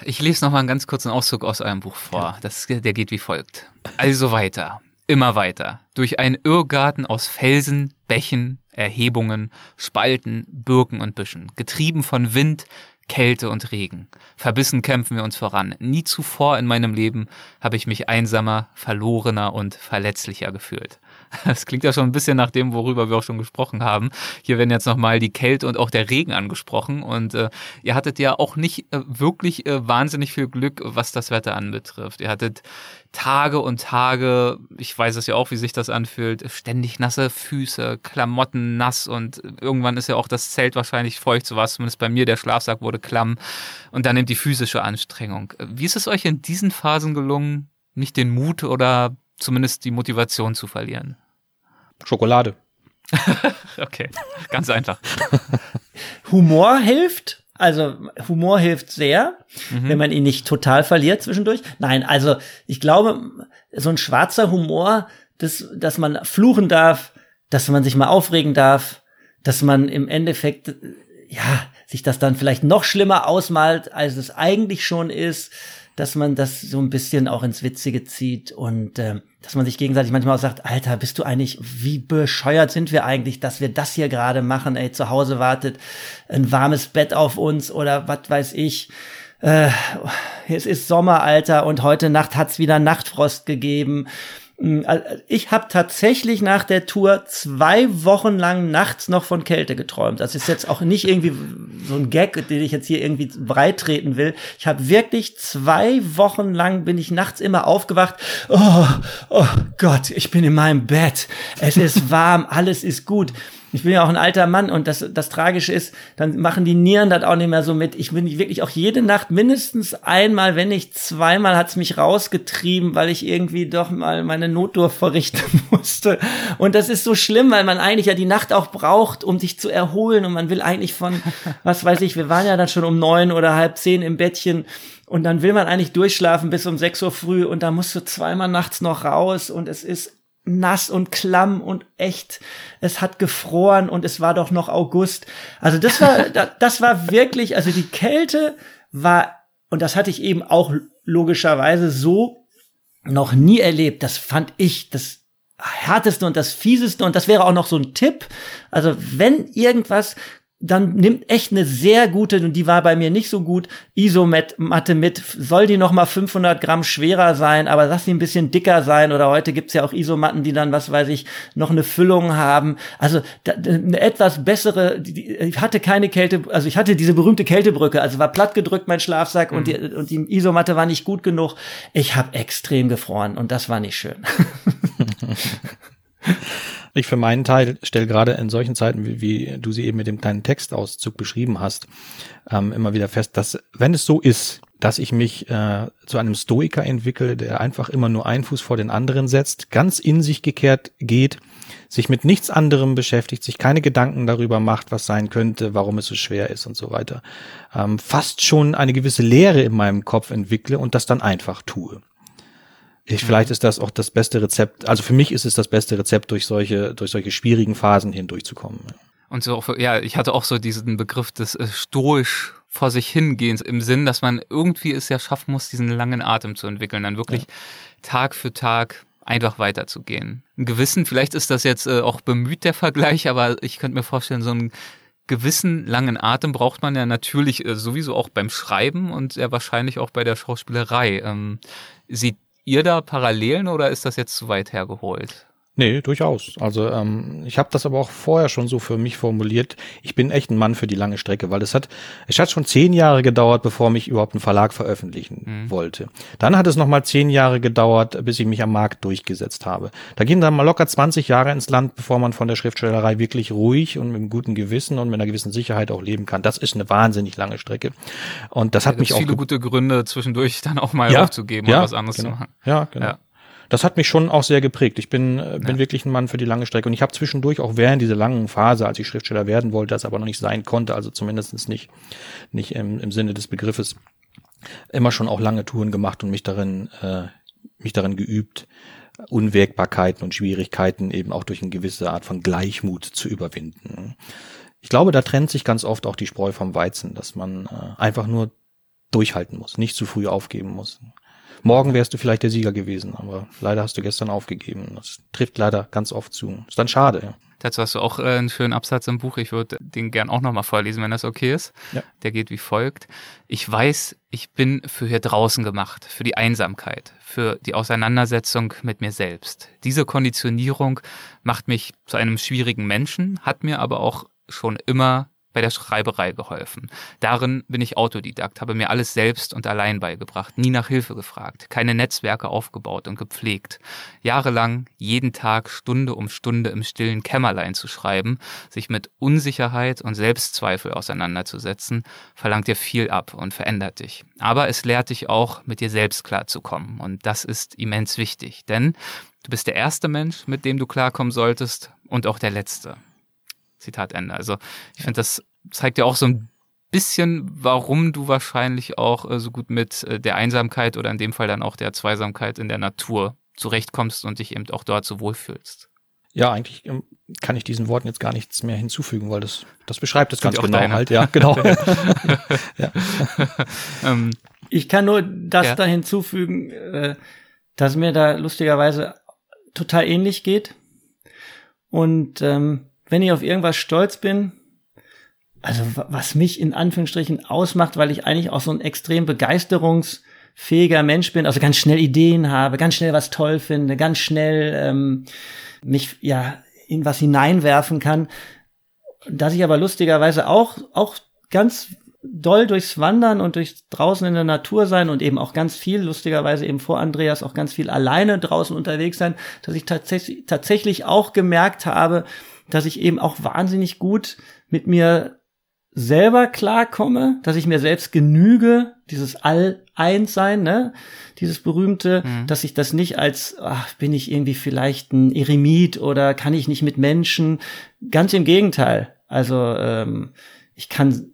Ich lese noch mal einen ganz kurzen Auszug aus eurem Buch vor. Das, der geht wie folgt. Also weiter immer weiter. Durch einen Irrgarten aus Felsen, Bächen, Erhebungen, Spalten, Birken und Büschen. Getrieben von Wind, Kälte und Regen. Verbissen kämpfen wir uns voran. Nie zuvor in meinem Leben habe ich mich einsamer, verlorener und verletzlicher gefühlt. [laughs] Das klingt ja schon ein bisschen nach dem, worüber wir auch schon gesprochen haben. Hier werden jetzt nochmal die Kälte und auch der Regen angesprochen. Und äh, ihr hattet ja auch nicht äh, wirklich äh, wahnsinnig viel Glück, was das Wetter anbetrifft. Ihr hattet Tage und Tage, ich weiß es ja auch, wie sich das anfühlt, ständig nasse Füße, Klamotten nass und irgendwann ist ja auch das Zelt wahrscheinlich feucht, so war es zumindest bei mir, der Schlafsack wurde klamm und dann nimmt die physische Anstrengung. Wie ist es euch in diesen Phasen gelungen, nicht den Mut oder zumindest die Motivation zu verlieren? Schokolade. [laughs] okay, ganz einfach. [laughs] Humor hilft. Also Humor hilft sehr, mhm. wenn man ihn nicht total verliert zwischendurch. Nein, also ich glaube, so ein schwarzer Humor, dass, dass man fluchen darf, dass man sich mal aufregen darf, dass man im Endeffekt, ja, sich das dann vielleicht noch schlimmer ausmalt, als es eigentlich schon ist, dass man das so ein bisschen auch ins Witzige zieht und äh, dass man sich gegenseitig manchmal auch sagt, Alter, bist du eigentlich, wie bescheuert sind wir eigentlich, dass wir das hier gerade machen, ey, zu Hause wartet ein warmes Bett auf uns oder was weiß ich. Äh, es ist Sommer, Alter, und heute Nacht hat's wieder Nachtfrost gegeben. Hm, ich habe tatsächlich nach der Tour zwei Wochen lang nachts noch von Kälte geträumt. Das ist jetzt auch nicht irgendwie so ein Gag, den ich jetzt hier irgendwie breit treten will. Ich habe wirklich zwei Wochen lang bin ich nachts immer aufgewacht. Oh, oh Gott, ich bin in meinem Bett. Es ist warm, alles ist gut ich bin ja auch ein alter Mann und das, das Tragische ist, dann machen die Nieren das auch nicht mehr so mit. Ich bin wirklich auch jede Nacht mindestens einmal, wenn nicht zweimal, hat's mich rausgetrieben, weil ich irgendwie doch mal meine Notdur verrichten [laughs] musste. Und das ist so schlimm, weil man eigentlich ja die Nacht auch braucht, um sich zu erholen und man will eigentlich von, was weiß ich, wir waren ja dann schon um neun oder halb zehn im Bettchen und dann will man eigentlich durchschlafen bis um sechs Uhr früh und da musst du zweimal nachts noch raus und es ist nass und klamm und echt. Es hat gefroren und es war doch noch August. Also das war, [laughs] das war wirklich, also die Kälte war, und das hatte ich eben auch logischerweise so noch nie erlebt. Das fand ich das härteste und das fieseste und das wäre auch noch so ein Tipp. Also wenn irgendwas dann nimmt echt eine sehr gute, und die war bei mir nicht so gut, Isomatte mit. Soll die noch mal 500 Gramm schwerer sein, aber lass sie ein bisschen dicker sein. Oder heute gibt's ja auch Isomatten, die dann, was weiß ich, noch eine Füllung haben. Also da, eine etwas bessere, die, ich hatte keine Kälte, also ich hatte diese berühmte Kältebrücke, also war platt gedrückt mein Schlafsack mhm. und, die, und die Isomatte war nicht gut genug. Ich habe extrem gefroren und das war nicht schön. [laughs] Ich für meinen Teil stelle gerade in solchen Zeiten, wie, wie, du sie eben mit dem kleinen Textauszug beschrieben hast, ähm, immer wieder fest, dass wenn es so ist, dass ich mich äh, zu einem Stoiker entwickle, der einfach immer nur einen Fuß vor den anderen setzt, ganz in sich gekehrt geht, sich mit nichts anderem beschäftigt, sich keine Gedanken darüber macht, was sein könnte, warum es so schwer ist und so weiter, ähm, fast schon eine gewisse Leere in meinem Kopf entwickle und das dann einfach tue. Ich, vielleicht ist das auch das beste Rezept. Also für mich ist es das beste Rezept, durch solche, durch solche schwierigen Phasen hindurchzukommen. Und so, auch, ja, ich hatte auch so diesen Begriff des äh, stoisch vor sich hingehens im Sinn, dass man irgendwie es ja schaffen muss, diesen langen Atem zu entwickeln, dann wirklich ja. Tag für Tag einfach weiterzugehen. Ein Gewissen, vielleicht ist das jetzt äh, auch bemüht der Vergleich, aber ich könnte mir vorstellen, so einen gewissen langen Atem braucht man ja natürlich äh, sowieso auch beim Schreiben und ja wahrscheinlich auch bei der Schauspielerei. Ähm, sieht ihr da Parallelen oder ist das jetzt zu weit hergeholt? Nee, durchaus. Also ähm, ich habe das aber auch vorher schon so für mich formuliert. Ich bin echt ein Mann für die lange Strecke, weil es hat, es hat schon zehn Jahre gedauert, bevor mich überhaupt ein Verlag veröffentlichen mhm. wollte. Dann hat es noch mal zehn Jahre gedauert, bis ich mich am Markt durchgesetzt habe. Da gehen dann mal locker 20 Jahre ins Land, bevor man von der Schriftstellerei wirklich ruhig und mit einem guten Gewissen und mit einer gewissen Sicherheit auch leben kann. Das ist eine wahnsinnig lange Strecke. Und das hat mich auch viele gute Gründe zwischendurch dann auch mal ja, aufzugeben ja, oder was anderes genau. zu machen. Ja, genau. Ja das hat mich schon auch sehr geprägt. Ich bin, äh, bin ja. wirklich ein Mann für die lange Strecke. Und ich habe zwischendurch auch während dieser langen Phase, als ich Schriftsteller werden wollte, das aber noch nicht sein konnte, also zumindest nicht, nicht im, im Sinne des Begriffes, immer schon auch lange Touren gemacht und mich darin, äh, mich darin geübt, Unwägbarkeiten und Schwierigkeiten eben auch durch eine gewisse Art von Gleichmut zu überwinden. Ich glaube, da trennt sich ganz oft auch die Spreu vom Weizen, dass man äh, einfach nur durchhalten muss, nicht zu früh aufgeben muss. Morgen wärst du vielleicht der Sieger gewesen, aber leider hast du gestern aufgegeben. Das trifft leider ganz oft zu. Ist dann schade. Ja. Dazu hast du auch äh, einen schönen Absatz im Buch. Ich würde den gern auch nochmal vorlesen, wenn das okay ist. Ja. Der geht wie folgt. Ich weiß, ich bin für hier draußen gemacht, für die Einsamkeit, für die Auseinandersetzung mit mir selbst. Diese Konditionierung macht mich zu einem schwierigen Menschen, hat mir aber auch schon immer bei der Schreiberei geholfen. Darin bin ich Autodidakt, habe mir alles selbst und allein beigebracht, nie nach Hilfe gefragt, keine Netzwerke aufgebaut und gepflegt. Jahrelang, jeden Tag, Stunde um Stunde im stillen Kämmerlein zu schreiben, sich mit Unsicherheit und Selbstzweifel auseinanderzusetzen, verlangt dir viel ab und verändert dich. Aber es lehrt dich auch, mit dir selbst klarzukommen. Und das ist immens wichtig, denn du bist der erste Mensch, mit dem du klarkommen solltest und auch der letzte. Zitat Ende. Also ich finde, das zeigt ja auch so ein bisschen, warum du wahrscheinlich auch äh, so gut mit äh, der Einsamkeit oder in dem Fall dann auch der Zweisamkeit in der Natur zurechtkommst und dich eben auch dort so wohlfühlst. Ja, eigentlich ähm, kann ich diesen Worten jetzt gar nichts mehr hinzufügen, weil das, das beschreibt es ganz genau deine. halt. Ja, genau. [laughs] ja. [laughs] ähm, ich kann nur das ja. da hinzufügen, äh, dass mir da lustigerweise total ähnlich geht. Und ähm, wenn ich auf irgendwas stolz bin, also was mich in Anführungsstrichen ausmacht, weil ich eigentlich auch so ein extrem Begeisterungs- fähiger Mensch bin, also ganz schnell Ideen habe, ganz schnell was toll finde, ganz schnell ähm, mich ja in was hineinwerfen kann, dass ich aber lustigerweise auch auch ganz doll durchs Wandern und durch draußen in der Natur sein und eben auch ganz viel, lustigerweise eben vor Andreas auch ganz viel alleine draußen unterwegs sein, dass ich tatsächlich, tatsächlich auch gemerkt habe, dass ich eben auch wahnsinnig gut mit mir selber klarkomme, dass ich mir selbst genüge, dieses All-Eins-Sein, ne? Dieses berühmte, mhm. dass ich das nicht als, ach, bin ich irgendwie vielleicht ein Eremit oder kann ich nicht mit Menschen. Ganz im Gegenteil. Also ähm, ich kann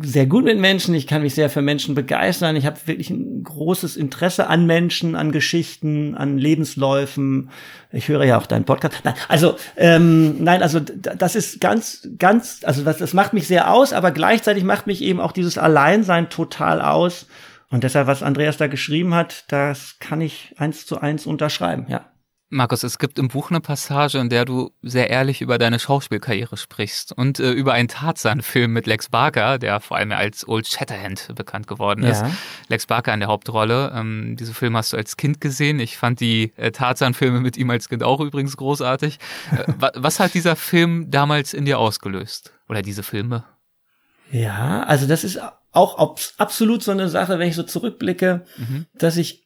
sehr gut mit Menschen, ich kann mich sehr für Menschen begeistern, ich habe wirklich ein großes Interesse an Menschen, an Geschichten, an Lebensläufen. Ich höre ja auch deinen Podcast. Nein, also ähm, nein, also das ist ganz, ganz, also das, das macht mich sehr aus, aber gleichzeitig macht mich eben auch dieses Alleinsein total aus. Und deshalb, was Andreas da geschrieben hat, das kann ich eins zu eins unterschreiben, ja. Markus, es gibt im Buch eine Passage, in der du sehr ehrlich über deine Schauspielkarriere sprichst und äh, über einen Tarzan-Film mit Lex Barker, der vor allem als Old Shatterhand bekannt geworden ist. Ja. Lex Barker in der Hauptrolle. Ähm, diese Filme hast du als Kind gesehen. Ich fand die äh, Tarzan-Filme mit ihm als Kind auch übrigens großartig. Äh, was hat dieser Film damals in dir ausgelöst? Oder diese Filme? Ja, also das ist auch absolut so eine Sache, wenn ich so zurückblicke, mhm. dass ich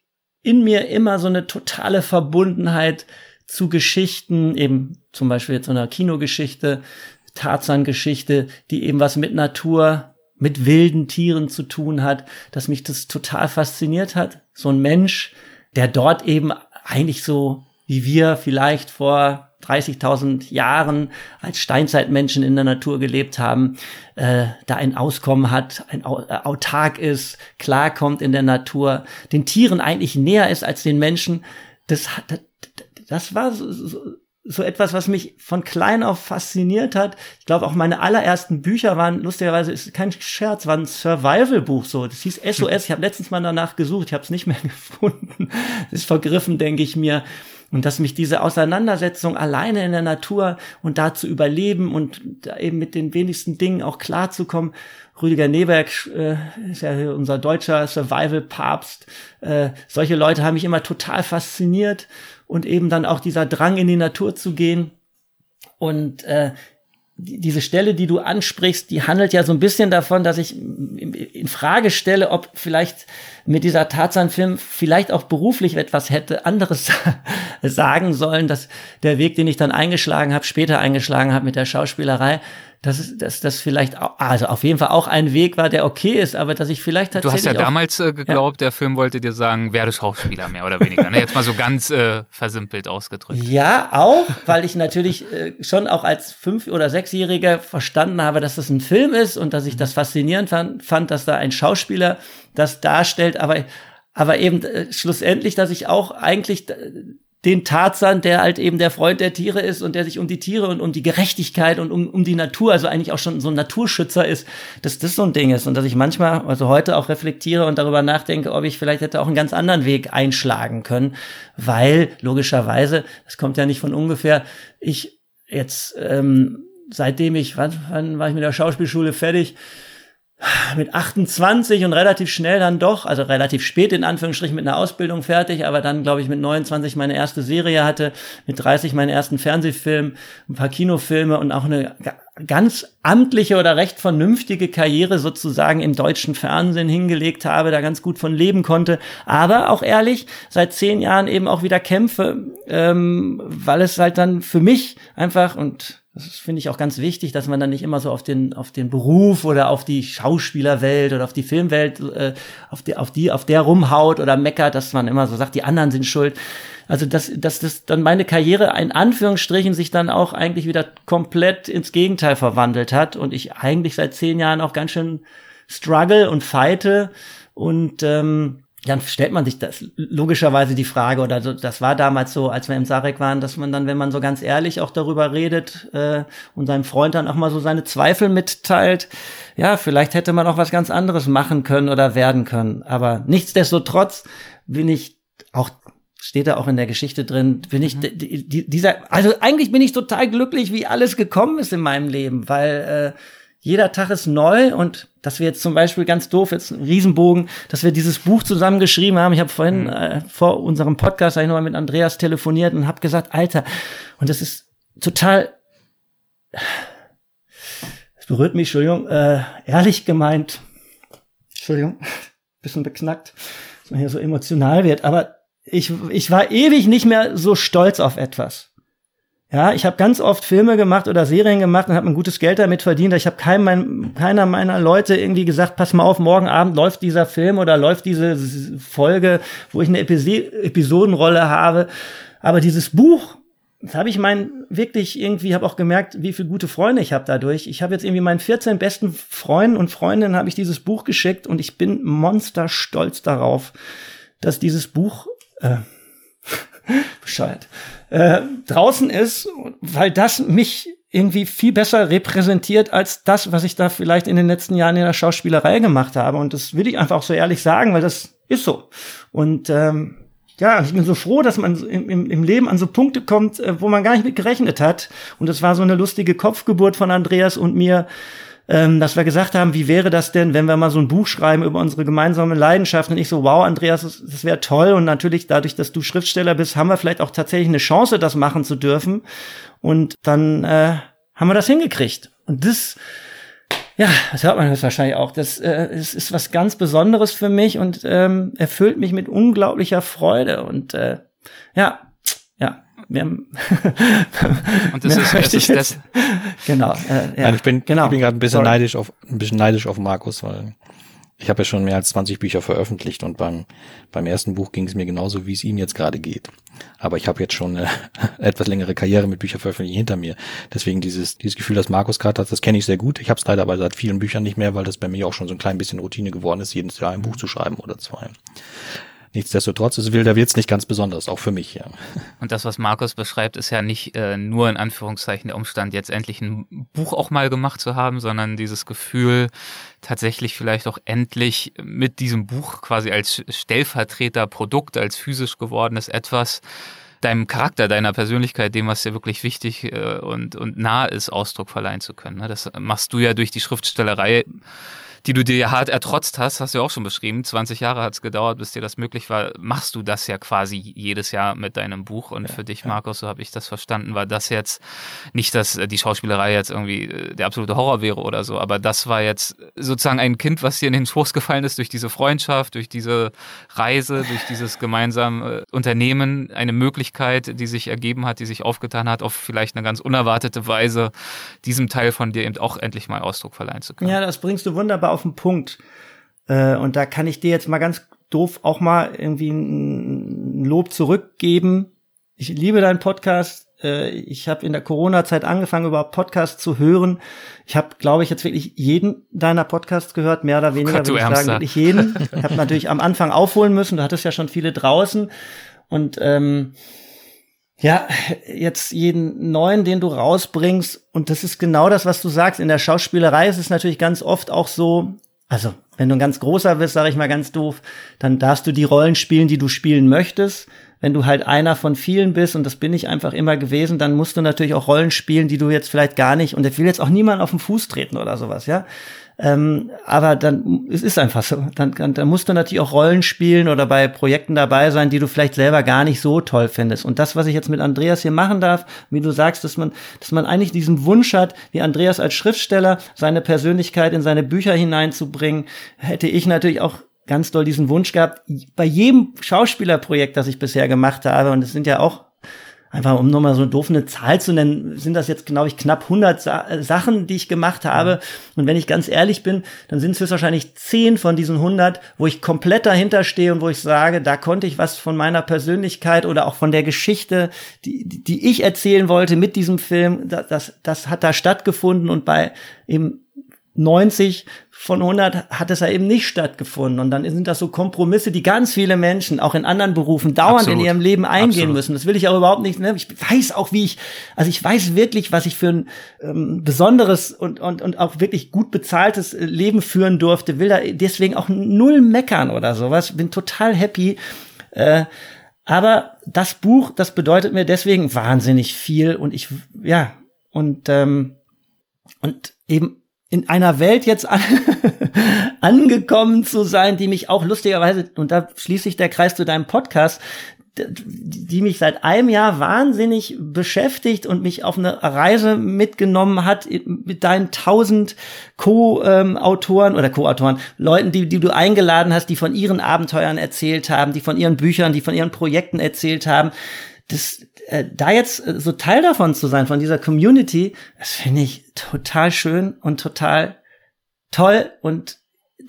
in mir immer so eine totale Verbundenheit zu Geschichten, eben zum Beispiel jetzt so einer Kinogeschichte, Tarzan-Geschichte, die eben was mit Natur, mit wilden Tieren zu tun hat, dass mich das total fasziniert hat. So ein Mensch, der dort eben eigentlich so wie wir vielleicht vor 30.000 Jahren als Steinzeitmenschen in der Natur gelebt haben, äh, da ein Auskommen hat, ein äh, autark ist, klarkommt in der Natur, den Tieren eigentlich näher ist als den Menschen, das, das, das war so, so, so etwas, was mich von klein auf fasziniert hat. Ich glaube, auch meine allerersten Bücher waren, lustigerweise ist kein Scherz, waren ein Survival-Buch so. Das hieß SOS. Ich habe letztens mal danach gesucht, ich habe es nicht mehr [laughs] gefunden. Das ist vergriffen, denke ich mir. Und dass mich diese Auseinandersetzung alleine in der Natur und da zu überleben und da eben mit den wenigsten Dingen auch klarzukommen. Rüdiger Neberg äh, ist ja unser deutscher Survival-Papst. Äh, solche Leute haben mich immer total fasziniert und eben dann auch dieser Drang in die Natur zu gehen. Und äh, diese Stelle, die du ansprichst, die handelt ja so ein bisschen davon, dass ich in Frage stelle, ob vielleicht mit dieser Tarzan-Film vielleicht auch beruflich etwas hätte anderes [laughs] sagen sollen, dass der Weg, den ich dann eingeschlagen habe, später eingeschlagen habe mit der Schauspielerei, dass, dass das vielleicht auch, also auf jeden Fall auch ein Weg war, der okay ist, aber dass ich vielleicht tatsächlich. Du hast ja damals äh, geglaubt, ja. der Film wollte dir sagen, werde Schauspieler mehr oder weniger. ne? Jetzt mal so ganz äh, versimpelt ausgedrückt. Ja, auch, weil ich natürlich äh, schon auch als fünf- oder sechsjähriger verstanden habe, dass das ein Film ist und dass ich das faszinierend fand, fand dass da ein Schauspieler das darstellt, aber aber eben äh, schlussendlich, dass ich auch eigentlich den Tarzan, der halt eben der Freund der Tiere ist und der sich um die Tiere und um die Gerechtigkeit und um, um die Natur, also eigentlich auch schon so ein Naturschützer ist, dass das so ein Ding ist und dass ich manchmal, also heute auch reflektiere und darüber nachdenke, ob ich vielleicht hätte auch einen ganz anderen Weg einschlagen können, weil logischerweise, das kommt ja nicht von ungefähr, ich jetzt ähm, seitdem ich, wann, wann war ich mit der Schauspielschule fertig? Mit 28 und relativ schnell dann doch, also relativ spät in Anführungsstrichen mit einer Ausbildung fertig, aber dann glaube ich mit 29 meine erste Serie hatte, mit 30 meinen ersten Fernsehfilm, ein paar Kinofilme und auch eine ganz amtliche oder recht vernünftige Karriere sozusagen im deutschen Fernsehen hingelegt habe, da ganz gut von leben konnte, aber auch ehrlich seit zehn Jahren eben auch wieder kämpfe, ähm, weil es halt dann für mich einfach und das finde ich auch ganz wichtig, dass man dann nicht immer so auf den, auf den Beruf oder auf die Schauspielerwelt oder auf die Filmwelt, äh, auf, die, auf die, auf der rumhaut oder meckert, dass man immer so sagt, die anderen sind schuld. Also, dass, dass das dann meine Karriere in Anführungsstrichen sich dann auch eigentlich wieder komplett ins Gegenteil verwandelt hat und ich eigentlich seit zehn Jahren auch ganz schön struggle und fighte und ähm, dann stellt man sich das logischerweise die Frage, oder so, das war damals so, als wir im Sarek waren, dass man dann, wenn man so ganz ehrlich auch darüber redet äh, und seinem Freund dann auch mal so seine Zweifel mitteilt, ja, vielleicht hätte man auch was ganz anderes machen können oder werden können. Aber nichtsdestotrotz bin ich auch steht da auch in der Geschichte drin, bin ich mhm. dieser, also eigentlich bin ich total glücklich, wie alles gekommen ist in meinem Leben, weil äh, jeder Tag ist neu und dass wir jetzt zum Beispiel ganz doof, jetzt ein Riesenbogen, dass wir dieses Buch zusammengeschrieben haben. Ich habe vorhin mhm. äh, vor unserem Podcast ich nochmal mit Andreas telefoniert und habe gesagt, Alter, und das ist total, es berührt mich, Entschuldigung, äh, ehrlich gemeint, Entschuldigung, [laughs] bisschen beknackt, dass man hier so emotional wird, aber ich, ich war ewig nicht mehr so stolz auf etwas. Ja, ich habe ganz oft Filme gemacht oder Serien gemacht und habe ein gutes Geld damit verdient. Ich habe kein, mein, keiner meiner Leute irgendwie gesagt, pass mal auf, morgen Abend läuft dieser Film oder läuft diese Folge, wo ich eine Epi Episodenrolle habe. Aber dieses Buch, das habe ich meinen wirklich irgendwie, habe auch gemerkt, wie viele gute Freunde ich habe dadurch. Ich habe jetzt irgendwie meinen 14 besten Freunden und Freundinnen habe ich dieses Buch geschickt und ich bin monsterstolz darauf, dass dieses Buch äh, [laughs] bescheuert äh, draußen ist, weil das mich irgendwie viel besser repräsentiert als das, was ich da vielleicht in den letzten Jahren in der Schauspielerei gemacht habe. Und das will ich einfach auch so ehrlich sagen, weil das ist so. Und ähm, ja, ich bin so froh, dass man im, im Leben an so Punkte kommt, äh, wo man gar nicht mit gerechnet hat. Und es war so eine lustige Kopfgeburt von Andreas und mir, ähm, dass wir gesagt haben, wie wäre das denn, wenn wir mal so ein Buch schreiben über unsere gemeinsame Leidenschaft und ich so, wow, Andreas, das, das wäre toll und natürlich dadurch, dass du Schriftsteller bist, haben wir vielleicht auch tatsächlich eine Chance, das machen zu dürfen und dann äh, haben wir das hingekriegt und das ja, das hört man jetzt wahrscheinlich auch. Das, äh, das ist was ganz Besonderes für mich und ähm, erfüllt mich mit unglaublicher Freude. Und äh, ja, haben [laughs] und das ist, das ist das. Genau. Äh, ja. ich bin, genau. ich bin gerade ein bisschen Sorry. neidisch auf ein bisschen neidisch auf Markus, weil ich habe ja schon mehr als 20 Bücher veröffentlicht und beim beim ersten Buch ging es mir genauso, wie es ihm jetzt gerade geht. Aber ich habe jetzt schon eine [laughs] etwas längere Karriere mit Bücherveröffentlichung hinter mir. Deswegen dieses dieses Gefühl, das Markus gerade hat, das kenne ich sehr gut. Ich habe es leider aber seit vielen Büchern nicht mehr, weil das bei mir auch schon so ein klein bisschen Routine geworden ist, jedes Jahr ein Buch zu schreiben oder zwei. Nichtsdestotrotz ist Wilder Wirts nicht ganz besonders, auch für mich, ja. Und das, was Markus beschreibt, ist ja nicht äh, nur in Anführungszeichen der Umstand, jetzt endlich ein Buch auch mal gemacht zu haben, sondern dieses Gefühl, tatsächlich vielleicht auch endlich mit diesem Buch quasi als Stellvertreterprodukt, als physisch gewordenes etwas, deinem Charakter, deiner Persönlichkeit, dem, was dir wirklich wichtig äh, und, und nah ist, Ausdruck verleihen zu können. Ne? Das machst du ja durch die Schriftstellerei die du dir ja hart ertrotzt hast, hast du ja auch schon beschrieben. 20 Jahre hat es gedauert, bis dir das möglich war. Machst du das ja quasi jedes Jahr mit deinem Buch. Und ja, für dich, Markus, so habe ich das verstanden, war das jetzt nicht, dass äh, die Schauspielerei jetzt irgendwie äh, der absolute Horror wäre oder so, aber das war jetzt sozusagen ein Kind, was dir in den Schoß gefallen ist durch diese Freundschaft, durch diese Reise, durch dieses gemeinsame Unternehmen, eine Möglichkeit, die sich ergeben hat, die sich aufgetan hat, auf vielleicht eine ganz unerwartete Weise, diesem Teil von dir eben auch endlich mal Ausdruck verleihen zu können. Ja, das bringst du wunderbar auf den Punkt. Äh, und da kann ich dir jetzt mal ganz doof auch mal irgendwie ein Lob zurückgeben. Ich liebe deinen Podcast. Äh, ich habe in der Corona-Zeit angefangen, überhaupt Podcasts zu hören. Ich habe, glaube ich, jetzt wirklich jeden deiner Podcasts gehört, mehr oder weniger, Gott, würde ich sagen, wirklich jeden. Ich habe natürlich am Anfang aufholen müssen. Du hattest ja schon viele draußen. Und ähm, ja, jetzt jeden neuen, den du rausbringst, und das ist genau das, was du sagst. In der Schauspielerei ist es natürlich ganz oft auch so, also wenn du ein ganz großer bist, sage ich mal ganz doof, dann darfst du die Rollen spielen, die du spielen möchtest. Wenn du halt einer von vielen bist, und das bin ich einfach immer gewesen, dann musst du natürlich auch Rollen spielen, die du jetzt vielleicht gar nicht, und ich will jetzt auch niemand auf den Fuß treten oder sowas, ja. Ähm, aber dann, es ist einfach so. Dann, dann, dann musst du natürlich auch Rollen spielen oder bei Projekten dabei sein, die du vielleicht selber gar nicht so toll findest. Und das, was ich jetzt mit Andreas hier machen darf, wie du sagst, dass man, dass man eigentlich diesen Wunsch hat, wie Andreas als Schriftsteller seine Persönlichkeit in seine Bücher hineinzubringen, hätte ich natürlich auch ganz doll diesen Wunsch gehabt, bei jedem Schauspielerprojekt, das ich bisher gemacht habe, und es sind ja auch einfach um nochmal so eine Zahl zu nennen, sind das jetzt, glaube ich, knapp 100 Sa äh, Sachen, die ich gemacht habe. Und wenn ich ganz ehrlich bin, dann sind es höchstwahrscheinlich 10 von diesen 100, wo ich komplett dahinter stehe und wo ich sage, da konnte ich was von meiner Persönlichkeit oder auch von der Geschichte, die, die ich erzählen wollte mit diesem Film, das, das, das hat da stattgefunden und bei eben 90 von 100 hat es ja eben nicht stattgefunden. Und dann sind das so Kompromisse, die ganz viele Menschen auch in anderen Berufen dauernd Absolut. in ihrem Leben eingehen Absolut. müssen. Das will ich auch überhaupt nicht. Ne? Ich weiß auch, wie ich, also ich weiß wirklich, was ich für ein ähm, besonderes und, und, und auch wirklich gut bezahltes äh, Leben führen durfte. Will da deswegen auch null meckern oder sowas. Bin total happy. Äh, aber das Buch, das bedeutet mir deswegen wahnsinnig viel. Und ich, ja, und, ähm, und eben in einer Welt jetzt an, [laughs] angekommen zu sein, die mich auch lustigerweise, und da schließt sich der Kreis zu deinem Podcast, die mich seit einem Jahr wahnsinnig beschäftigt und mich auf eine Reise mitgenommen hat mit deinen tausend Co-Autoren oder Co-Autoren, Leuten, die, die du eingeladen hast, die von ihren Abenteuern erzählt haben, die von ihren Büchern, die von ihren Projekten erzählt haben. Das, äh, da jetzt äh, so Teil davon zu sein, von dieser Community, das finde ich total schön und total toll und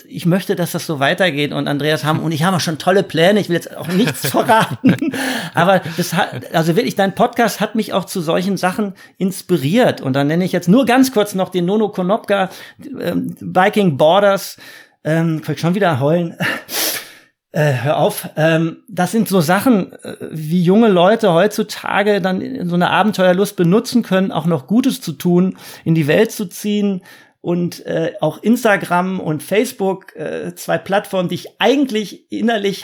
ich möchte, dass das so weitergeht und Andreas haben und ich habe schon tolle Pläne. Ich will jetzt auch nichts [laughs] verraten, aber das hat, also wirklich, dein Podcast hat mich auch zu solchen Sachen inspiriert und dann nenne ich jetzt nur ganz kurz noch den Nono Konopka ähm, Biking Borders. Ähm, ich schon wieder heulen. Äh, hör auf. Ähm, das sind so Sachen, äh, wie junge Leute heutzutage dann so eine Abenteuerlust benutzen können, auch noch Gutes zu tun, in die Welt zu ziehen, und äh, auch Instagram und Facebook, äh, zwei Plattformen, die ich eigentlich innerlich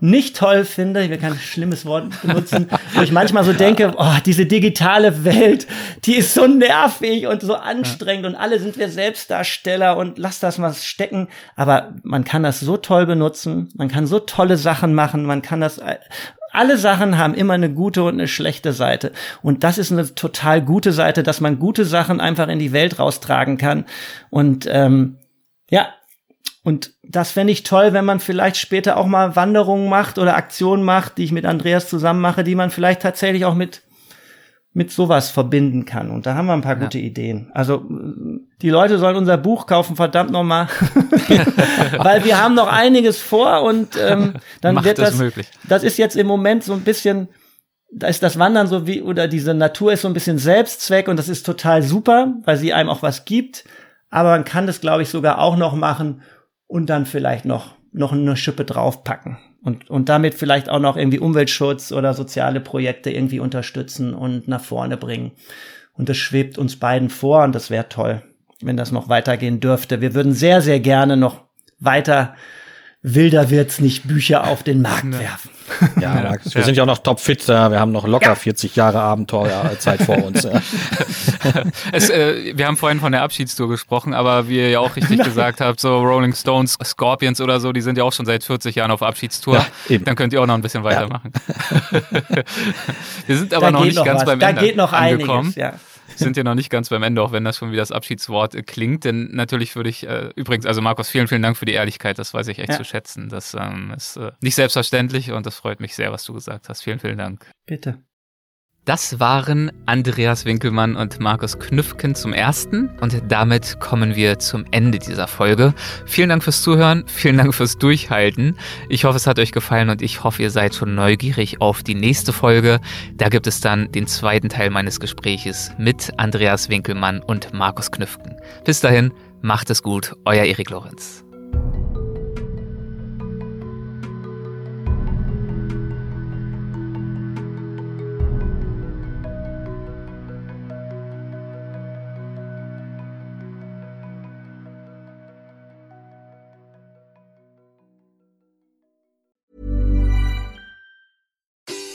nicht toll finde, ich will kein schlimmes Wort benutzen, [laughs] wo ich manchmal so denke, oh, diese digitale Welt, die ist so nervig und so anstrengend und alle sind wir Selbstdarsteller und lass das mal stecken. Aber man kann das so toll benutzen, man kann so tolle Sachen machen, man kann das äh, alle Sachen haben immer eine gute und eine schlechte Seite. Und das ist eine total gute Seite, dass man gute Sachen einfach in die Welt raustragen kann. Und ähm, ja, und das fände ich toll, wenn man vielleicht später auch mal Wanderungen macht oder Aktionen macht, die ich mit Andreas zusammen mache, die man vielleicht tatsächlich auch mit mit sowas verbinden kann. Und da haben wir ein paar ja. gute Ideen. Also die Leute sollen unser Buch kaufen, verdammt nochmal. [laughs] Weil wir haben noch einiges vor und ähm, dann Macht wird das, das möglich. Das ist jetzt im Moment so ein bisschen, da ist das Wandern so wie, oder diese Natur ist so ein bisschen Selbstzweck und das ist total super, weil sie einem auch was gibt. Aber man kann das, glaube ich, sogar auch noch machen und dann vielleicht noch, noch eine Schippe draufpacken und, und damit vielleicht auch noch irgendwie Umweltschutz oder soziale Projekte irgendwie unterstützen und nach vorne bringen. Und das schwebt uns beiden vor und das wäre toll, wenn das noch weitergehen dürfte. Wir würden sehr, sehr gerne noch weiter wilder wird's nicht Bücher auf den Markt werfen. [laughs] Ja, Max, wir sind ja auch noch topfit, wir haben noch locker ja. 40 Jahre Abenteuerzeit vor uns. [laughs] es, äh, wir haben vorhin von der Abschiedstour gesprochen, aber wie ihr ja auch richtig [laughs] gesagt habt, so Rolling Stones, Scorpions oder so, die sind ja auch schon seit 40 Jahren auf Abschiedstour. Ja, Dann könnt ihr auch noch ein bisschen weitermachen. Ja. wir sind aber da noch nicht noch ganz was. beim da Ende geht noch angekommen. Einiges, ja [laughs] sind ja noch nicht ganz beim Ende, auch wenn das schon wie das Abschiedswort äh, klingt. Denn natürlich würde ich, äh, übrigens, also Markus, vielen, vielen Dank für die Ehrlichkeit. Das weiß ich echt ja. zu schätzen. Das ähm, ist äh, nicht selbstverständlich und das freut mich sehr, was du gesagt hast. Vielen, vielen Dank. Bitte. Das waren Andreas Winkelmann und Markus Knüffken zum ersten und damit kommen wir zum Ende dieser Folge. Vielen Dank fürs Zuhören, vielen Dank fürs Durchhalten. Ich hoffe, es hat euch gefallen und ich hoffe, ihr seid schon neugierig auf die nächste Folge. Da gibt es dann den zweiten Teil meines Gespräches mit Andreas Winkelmann und Markus Knüffken. Bis dahin, macht es gut, euer Erik Lorenz.